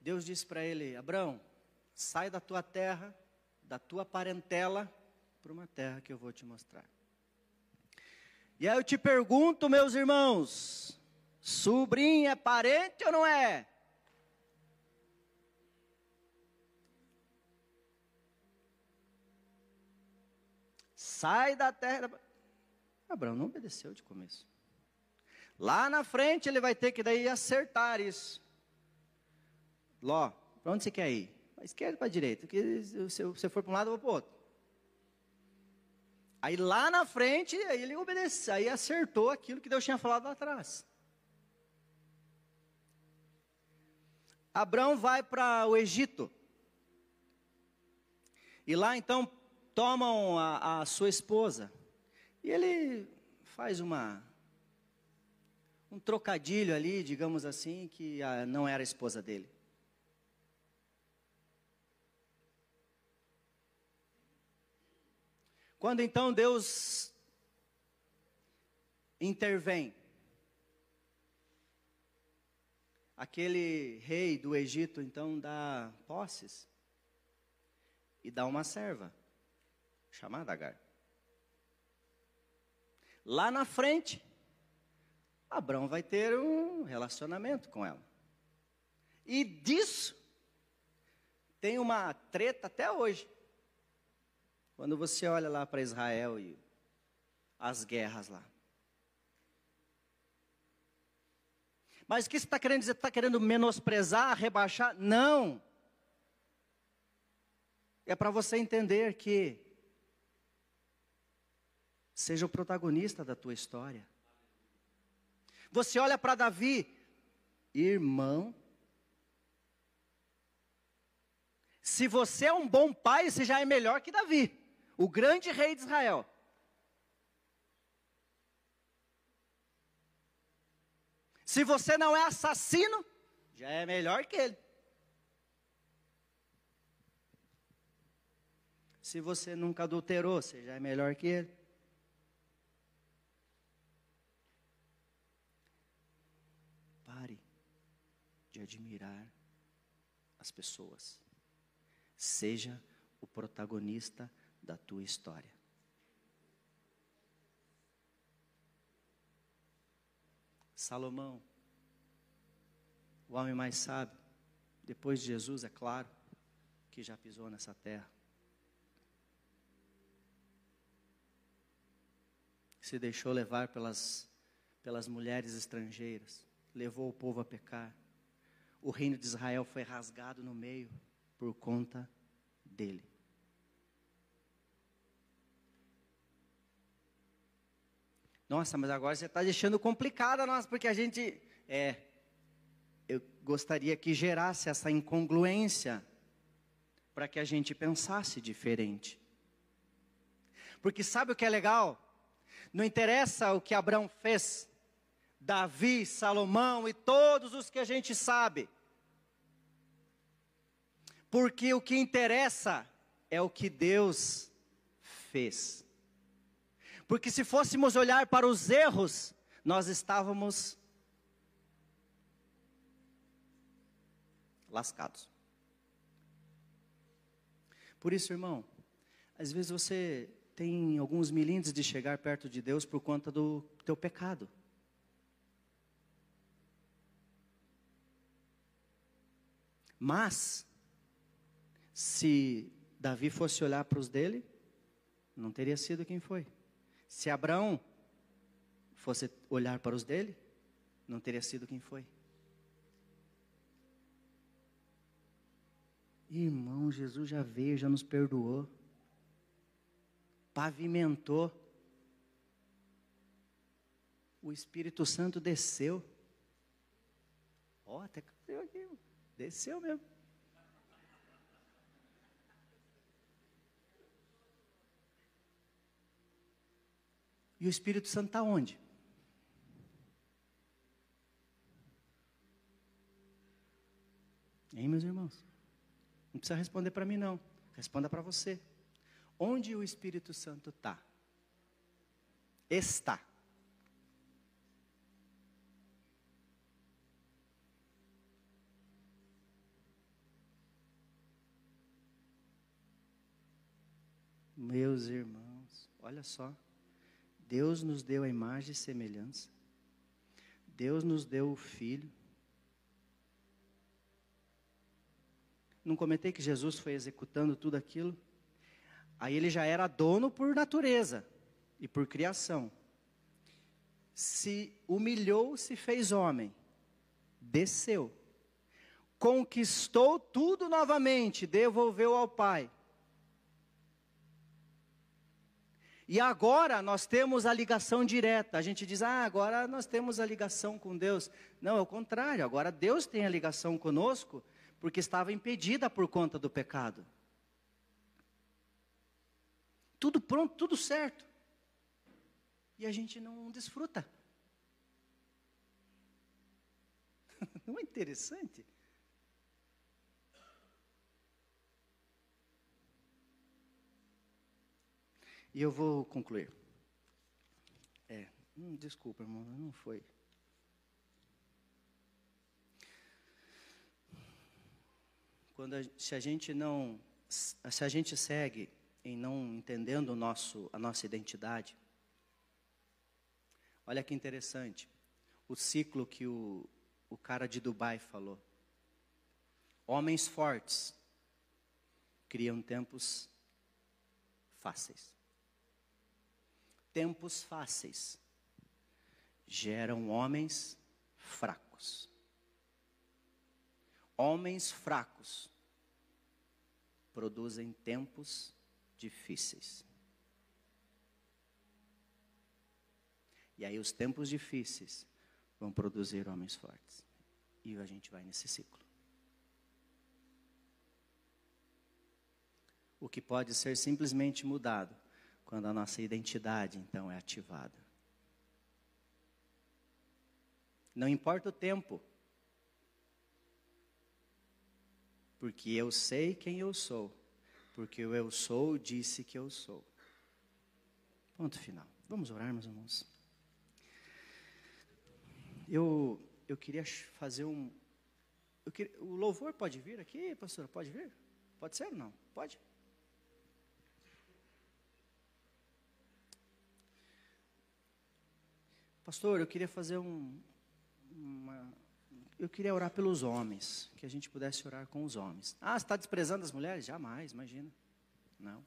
Speaker 1: Deus disse para ele: Abrão, sai da tua terra, da tua parentela, para uma terra que eu vou te mostrar. E aí eu te pergunto, meus irmãos: sobrinho é parente ou não é? Sai da terra. Abraão não obedeceu de começo. Lá na frente ele vai ter que daí acertar isso. Ló, para onde você quer ir? Para esquerda ou para a direita? Porque se você for para um lado, eu vou para o outro. Aí lá na frente, aí ele obedeceu, aí acertou aquilo que Deus tinha falado lá atrás. Abraão vai para o Egito. E lá então tomam a, a sua esposa. E ele faz uma um trocadilho ali, digamos assim, que a, não era a esposa dele. Quando então Deus intervém, aquele rei do Egito então dá posses e dá uma serva chamada Agar. Lá na frente, Abraão vai ter um relacionamento com ela. E disso tem uma treta até hoje. Quando você olha lá para Israel e as guerras lá. Mas o que você está querendo dizer? Está querendo menosprezar, rebaixar? Não. É para você entender que Seja o protagonista da tua história. Você olha para Davi, irmão. Se você é um bom pai, você já é melhor que Davi, o grande rei de Israel. Se você não é assassino, já é melhor que ele. Se você nunca adulterou, você já é melhor que ele. De admirar as pessoas. Seja o protagonista da tua história. Salomão, o homem mais sábio, depois de Jesus, é claro, que já pisou nessa terra. Se deixou levar pelas, pelas mulheres estrangeiras, levou o povo a pecar o reino de Israel foi rasgado no meio por conta dele. Nossa, mas agora você está deixando complicada nós, porque a gente. É. Eu gostaria que gerasse essa incongruência para que a gente pensasse diferente. Porque sabe o que é legal? Não interessa o que Abraão fez, Davi, Salomão e todos os que a gente sabe. Porque o que interessa é o que Deus fez. Porque se fôssemos olhar para os erros, nós estávamos lascados. Por isso, irmão, às vezes você tem alguns milímetros de chegar perto de Deus por conta do teu pecado. Mas, se Davi fosse olhar para os dele, não teria sido quem foi. Se Abraão fosse olhar para os dele, não teria sido quem foi. Irmão, Jesus já veio, já nos perdoou, pavimentou, o Espírito Santo desceu. Ó, oh, até aqui, desceu mesmo. E o Espírito Santo está onde? Hein, meus irmãos? Não precisa responder para mim, não. Responda para você. Onde o Espírito Santo está? Está. Meus irmãos, olha só. Deus nos deu a imagem e semelhança. Deus nos deu o Filho. Não comentei que Jesus foi executando tudo aquilo? Aí ele já era dono por natureza e por criação. Se humilhou, se fez homem, desceu, conquistou tudo novamente, devolveu ao Pai. E agora nós temos a ligação direta. A gente diz, ah, agora nós temos a ligação com Deus. Não, é o contrário. Agora Deus tem a ligação conosco porque estava impedida por conta do pecado. Tudo pronto, tudo certo. E a gente não desfruta. Não é interessante? E eu vou concluir. É, hum, desculpa, irmão, não foi. quando a, se a gente não se a gente segue em não entendendo o nosso a nossa identidade olha que interessante o ciclo que o, o cara de Dubai falou homens fortes criam tempos fáceis tempos fáceis geram homens fracos homens fracos produzem tempos difíceis. E aí os tempos difíceis vão produzir homens fortes. E a gente vai nesse ciclo. O que pode ser simplesmente mudado quando a nossa identidade então é ativada. Não importa o tempo, porque eu sei quem eu sou, porque o eu sou disse que eu sou. Ponto final. Vamos orar, meus irmãos. Eu, eu queria fazer um. Queria, o louvor pode vir aqui, pastor? Pode vir? Pode ser ou não? Pode? Pastor, eu queria fazer um, uma, eu queria orar pelos homens, que a gente pudesse orar com os homens. Ah, você está desprezando as mulheres? Jamais, imagina. Não.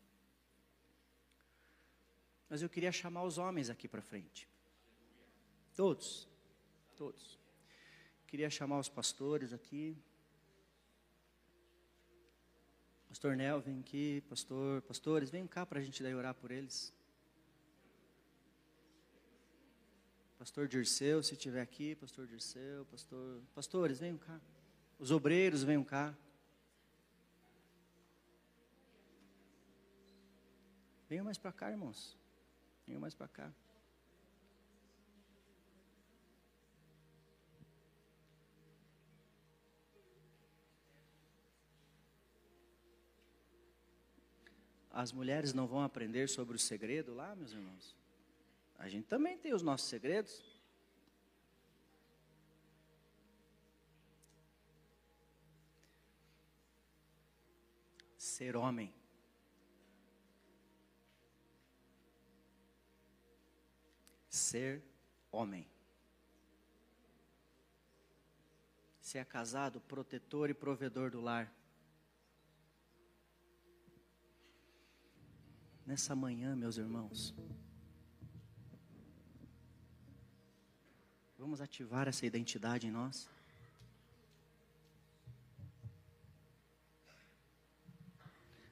Speaker 1: Mas eu queria chamar os homens aqui para frente. Todos. Todos. Queria chamar os pastores aqui. Pastor Nel, vem aqui. Pastor, pastores, vem cá para a gente daí orar por eles. Pastor Dirceu, se estiver aqui, pastor Dirceu, pastor, pastores, venham cá. Os obreiros, venham cá. Venham mais para cá, irmãos. Venham mais para cá. As mulheres não vão aprender sobre o segredo lá, meus irmãos? A gente também tem os nossos segredos. Ser homem. Ser homem. Se é casado, protetor e provedor do lar. Nessa manhã, meus irmãos, vamos ativar essa identidade em nós?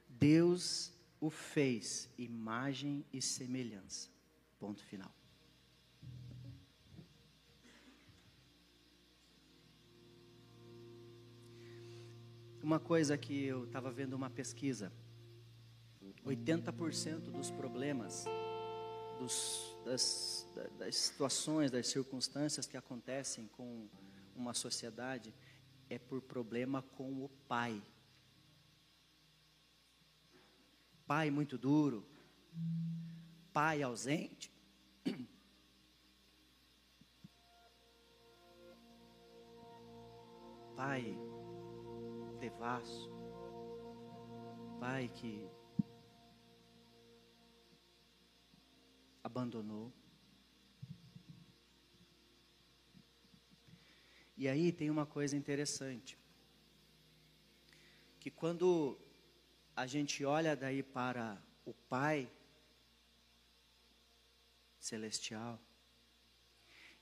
Speaker 1: Deus o fez imagem e semelhança. Ponto final. Uma coisa que eu estava vendo uma pesquisa: 80% dos problemas, dos, das, das situações, das circunstâncias que acontecem com uma sociedade é por problema com o pai. Pai muito duro, pai ausente. Pai devasso, pai que abandonou. E aí tem uma coisa interessante, que quando a gente olha daí para o Pai celestial,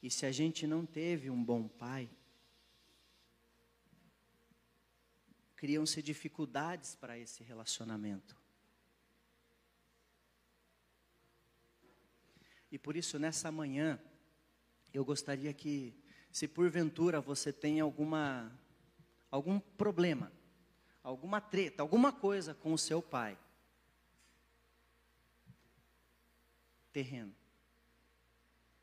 Speaker 1: e se a gente não teve um bom pai, criam-se dificuldades para esse relacionamento. E por isso, nessa manhã, eu gostaria que, se porventura você tem alguma, algum problema, alguma treta, alguma coisa com o seu pai, terreno,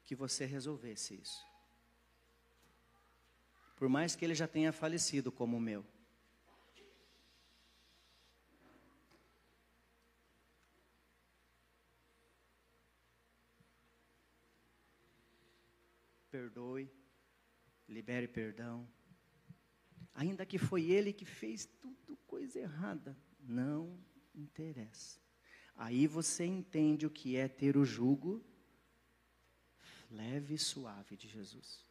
Speaker 1: que você resolvesse isso. Por mais que ele já tenha falecido como o meu. Perdoe, libere perdão. Ainda que foi ele que fez tudo coisa errada, não interessa. Aí você entende o que é ter o jugo leve e suave de Jesus.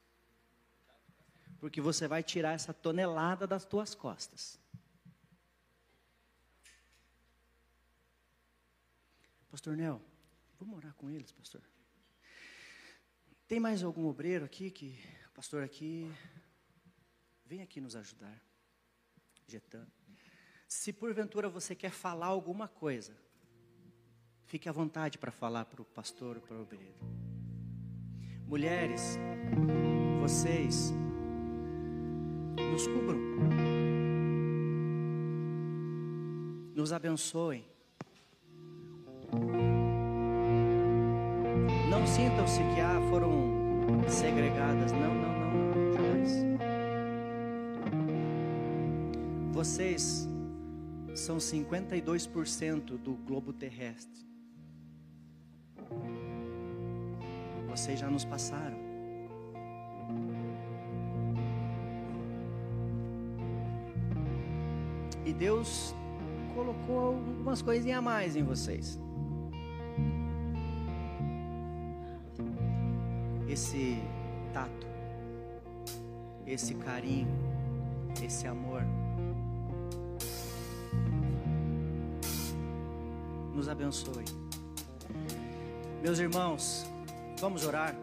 Speaker 1: Porque você vai tirar essa tonelada das tuas costas. Pastor Nel, vamos orar com eles, pastor? Tem mais algum obreiro aqui que, pastor aqui, vem aqui nos ajudar. Getan. Se porventura você quer falar alguma coisa, fique à vontade para falar para o pastor ou para o obreiro. Mulheres, vocês nos cubram, nos abençoem. Não sintam-se que ah, foram segregadas. Não, não, não, jamais. Vocês são 52% do globo terrestre. Vocês já nos passaram. E Deus colocou algumas coisinhas a mais em vocês. Esse tato, esse carinho, esse amor. Nos abençoe. Meus irmãos, vamos orar.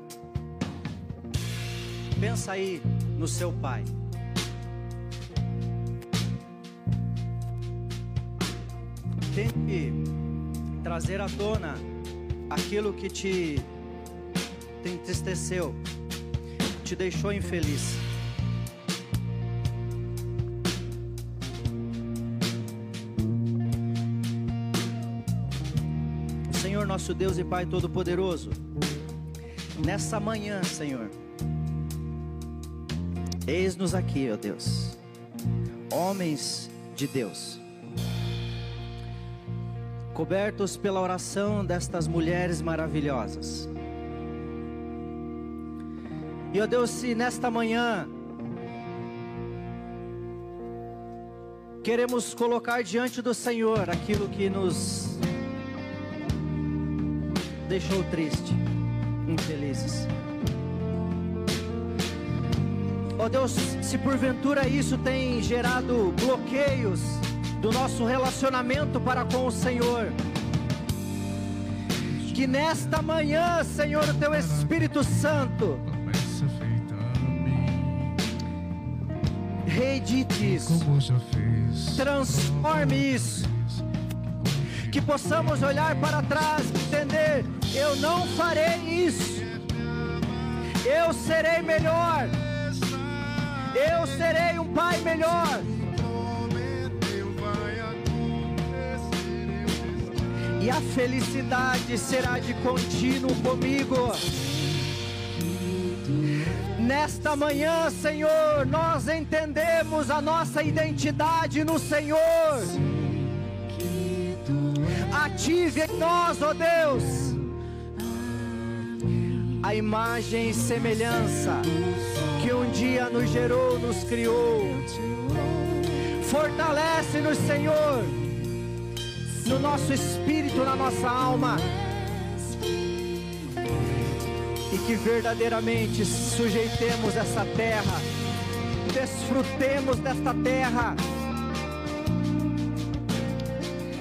Speaker 1: Pensa aí no seu pai. Tente trazer à tona aquilo que te te entristeceu, te deixou infeliz. Senhor nosso Deus e Pai Todo-Poderoso, nessa manhã, Senhor, eis-nos aqui, ó Deus, homens de Deus, cobertos pela oração destas mulheres maravilhosas. E ó Deus, se nesta manhã queremos colocar diante do Senhor aquilo que nos deixou triste, infelizes. Ó Deus, se porventura isso tem gerado bloqueios do nosso relacionamento para com o Senhor, que nesta manhã, Senhor, o teu Espírito Santo reedite isso, transforme isso, que possamos olhar para trás e entender: eu não farei isso, eu serei melhor. Eu serei um pai melhor. E a felicidade será de contínuo comigo. Nesta manhã, Senhor, nós entendemos a nossa identidade no Senhor. Ative em nós, ó Deus, a imagem e semelhança que um dia nos gerou, nos criou. Fortalece-nos, Senhor, no nosso espírito, na nossa alma. E que verdadeiramente sujeitemos essa terra, desfrutemos desta terra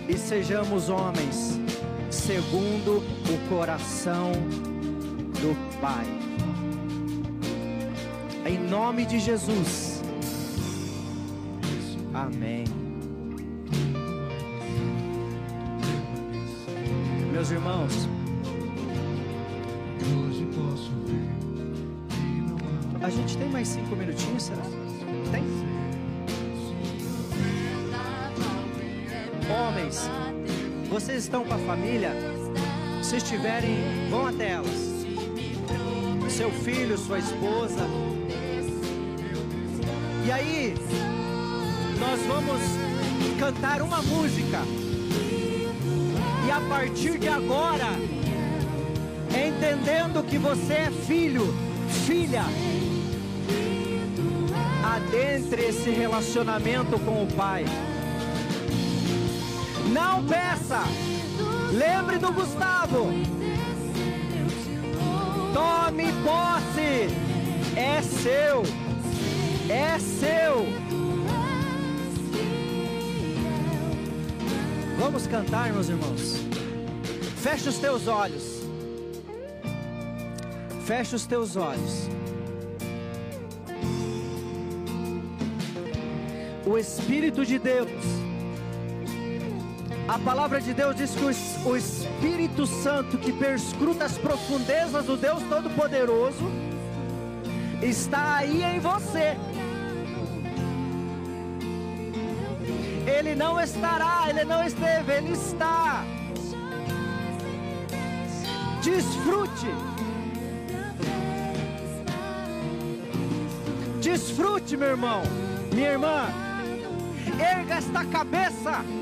Speaker 1: e sejamos homens segundo o coração do Pai. Em nome de Jesus. Amém. Meus irmãos, gente tem mais cinco minutinhos, será? Tem? Homens, vocês estão com a família? Se estiverem, vão até elas. Seu filho, sua esposa, e aí, nós vamos cantar uma música. E a partir de agora, entendendo que você é filho, filha, adentre esse relacionamento com o Pai. Não peça. Lembre do Gustavo. Tome posse. É seu é seu. Vamos cantar, meus irmãos. Feche os teus olhos. Feche os teus olhos. O Espírito de Deus. A palavra de Deus diz que o Espírito Santo que perscruta as profundezas do Deus Todo-Poderoso está aí em você. Ele não estará, ele não esteve, ele está. Desfrute. Desfrute, meu irmão, minha irmã. Erga esta cabeça.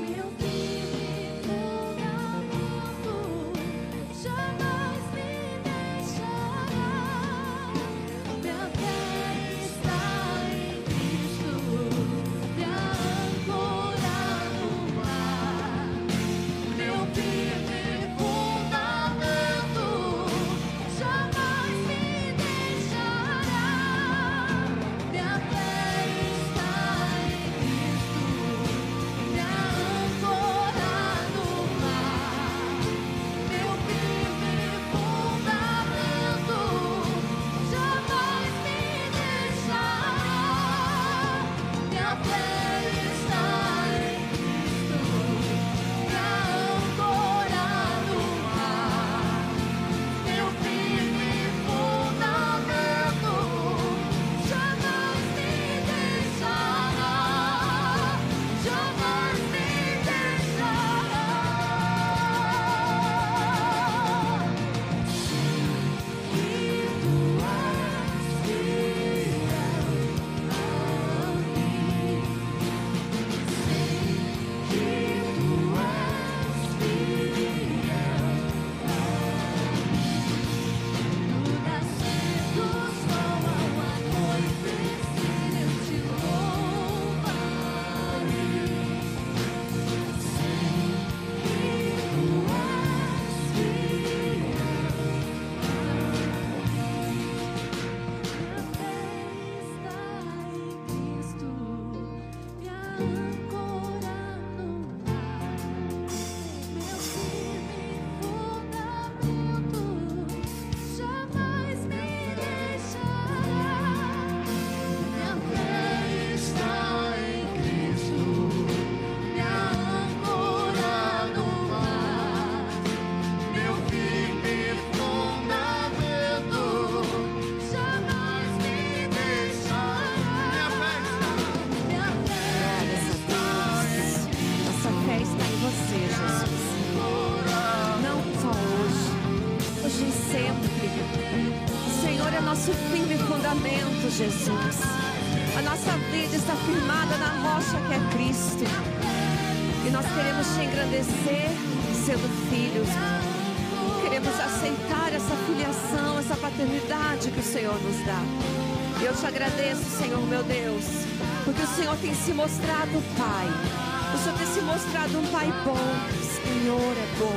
Speaker 2: Pai bom. Senhor é bom.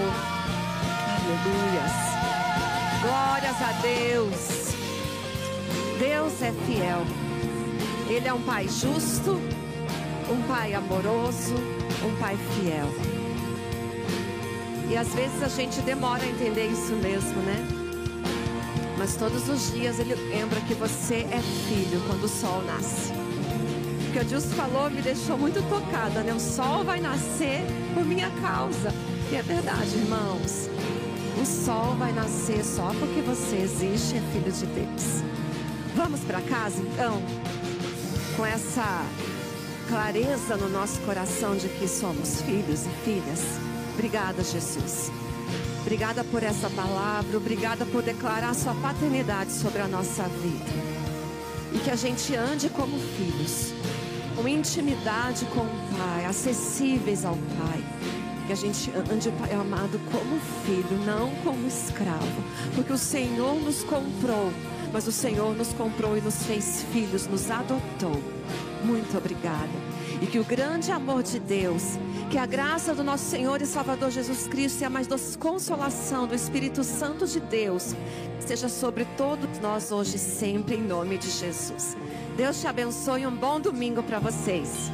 Speaker 2: Aleluias. Glórias a Deus. Deus é fiel. Ele é um Pai justo, um Pai amoroso, um Pai fiel. E às vezes a gente demora a entender isso mesmo, né? Mas todos os dias ele lembra que você é filho quando o sol nasce. Que o Justo falou me deixou muito tocada, né? O sol vai nascer por minha causa. E é verdade, irmãos. O sol vai nascer só porque você existe é filho de Deus. Vamos para casa então? Com essa clareza no nosso coração de que somos filhos e filhas. Obrigada, Jesus. Obrigada por essa palavra, obrigada por declarar sua paternidade sobre a nossa vida. E que a gente ande como filhos, com intimidade com o Pai, acessíveis ao Pai. Que a gente ande, Pai amado, como filho, não como escravo. Porque o Senhor nos comprou, mas o Senhor nos comprou e nos fez filhos, nos adotou. Muito obrigada. E que o grande amor de Deus, que a graça do nosso Senhor e Salvador Jesus Cristo e a mais doce consolação do Espírito Santo de Deus esteja sobre todos nós hoje e sempre, em nome de Jesus. Deus te abençoe um bom domingo para vocês.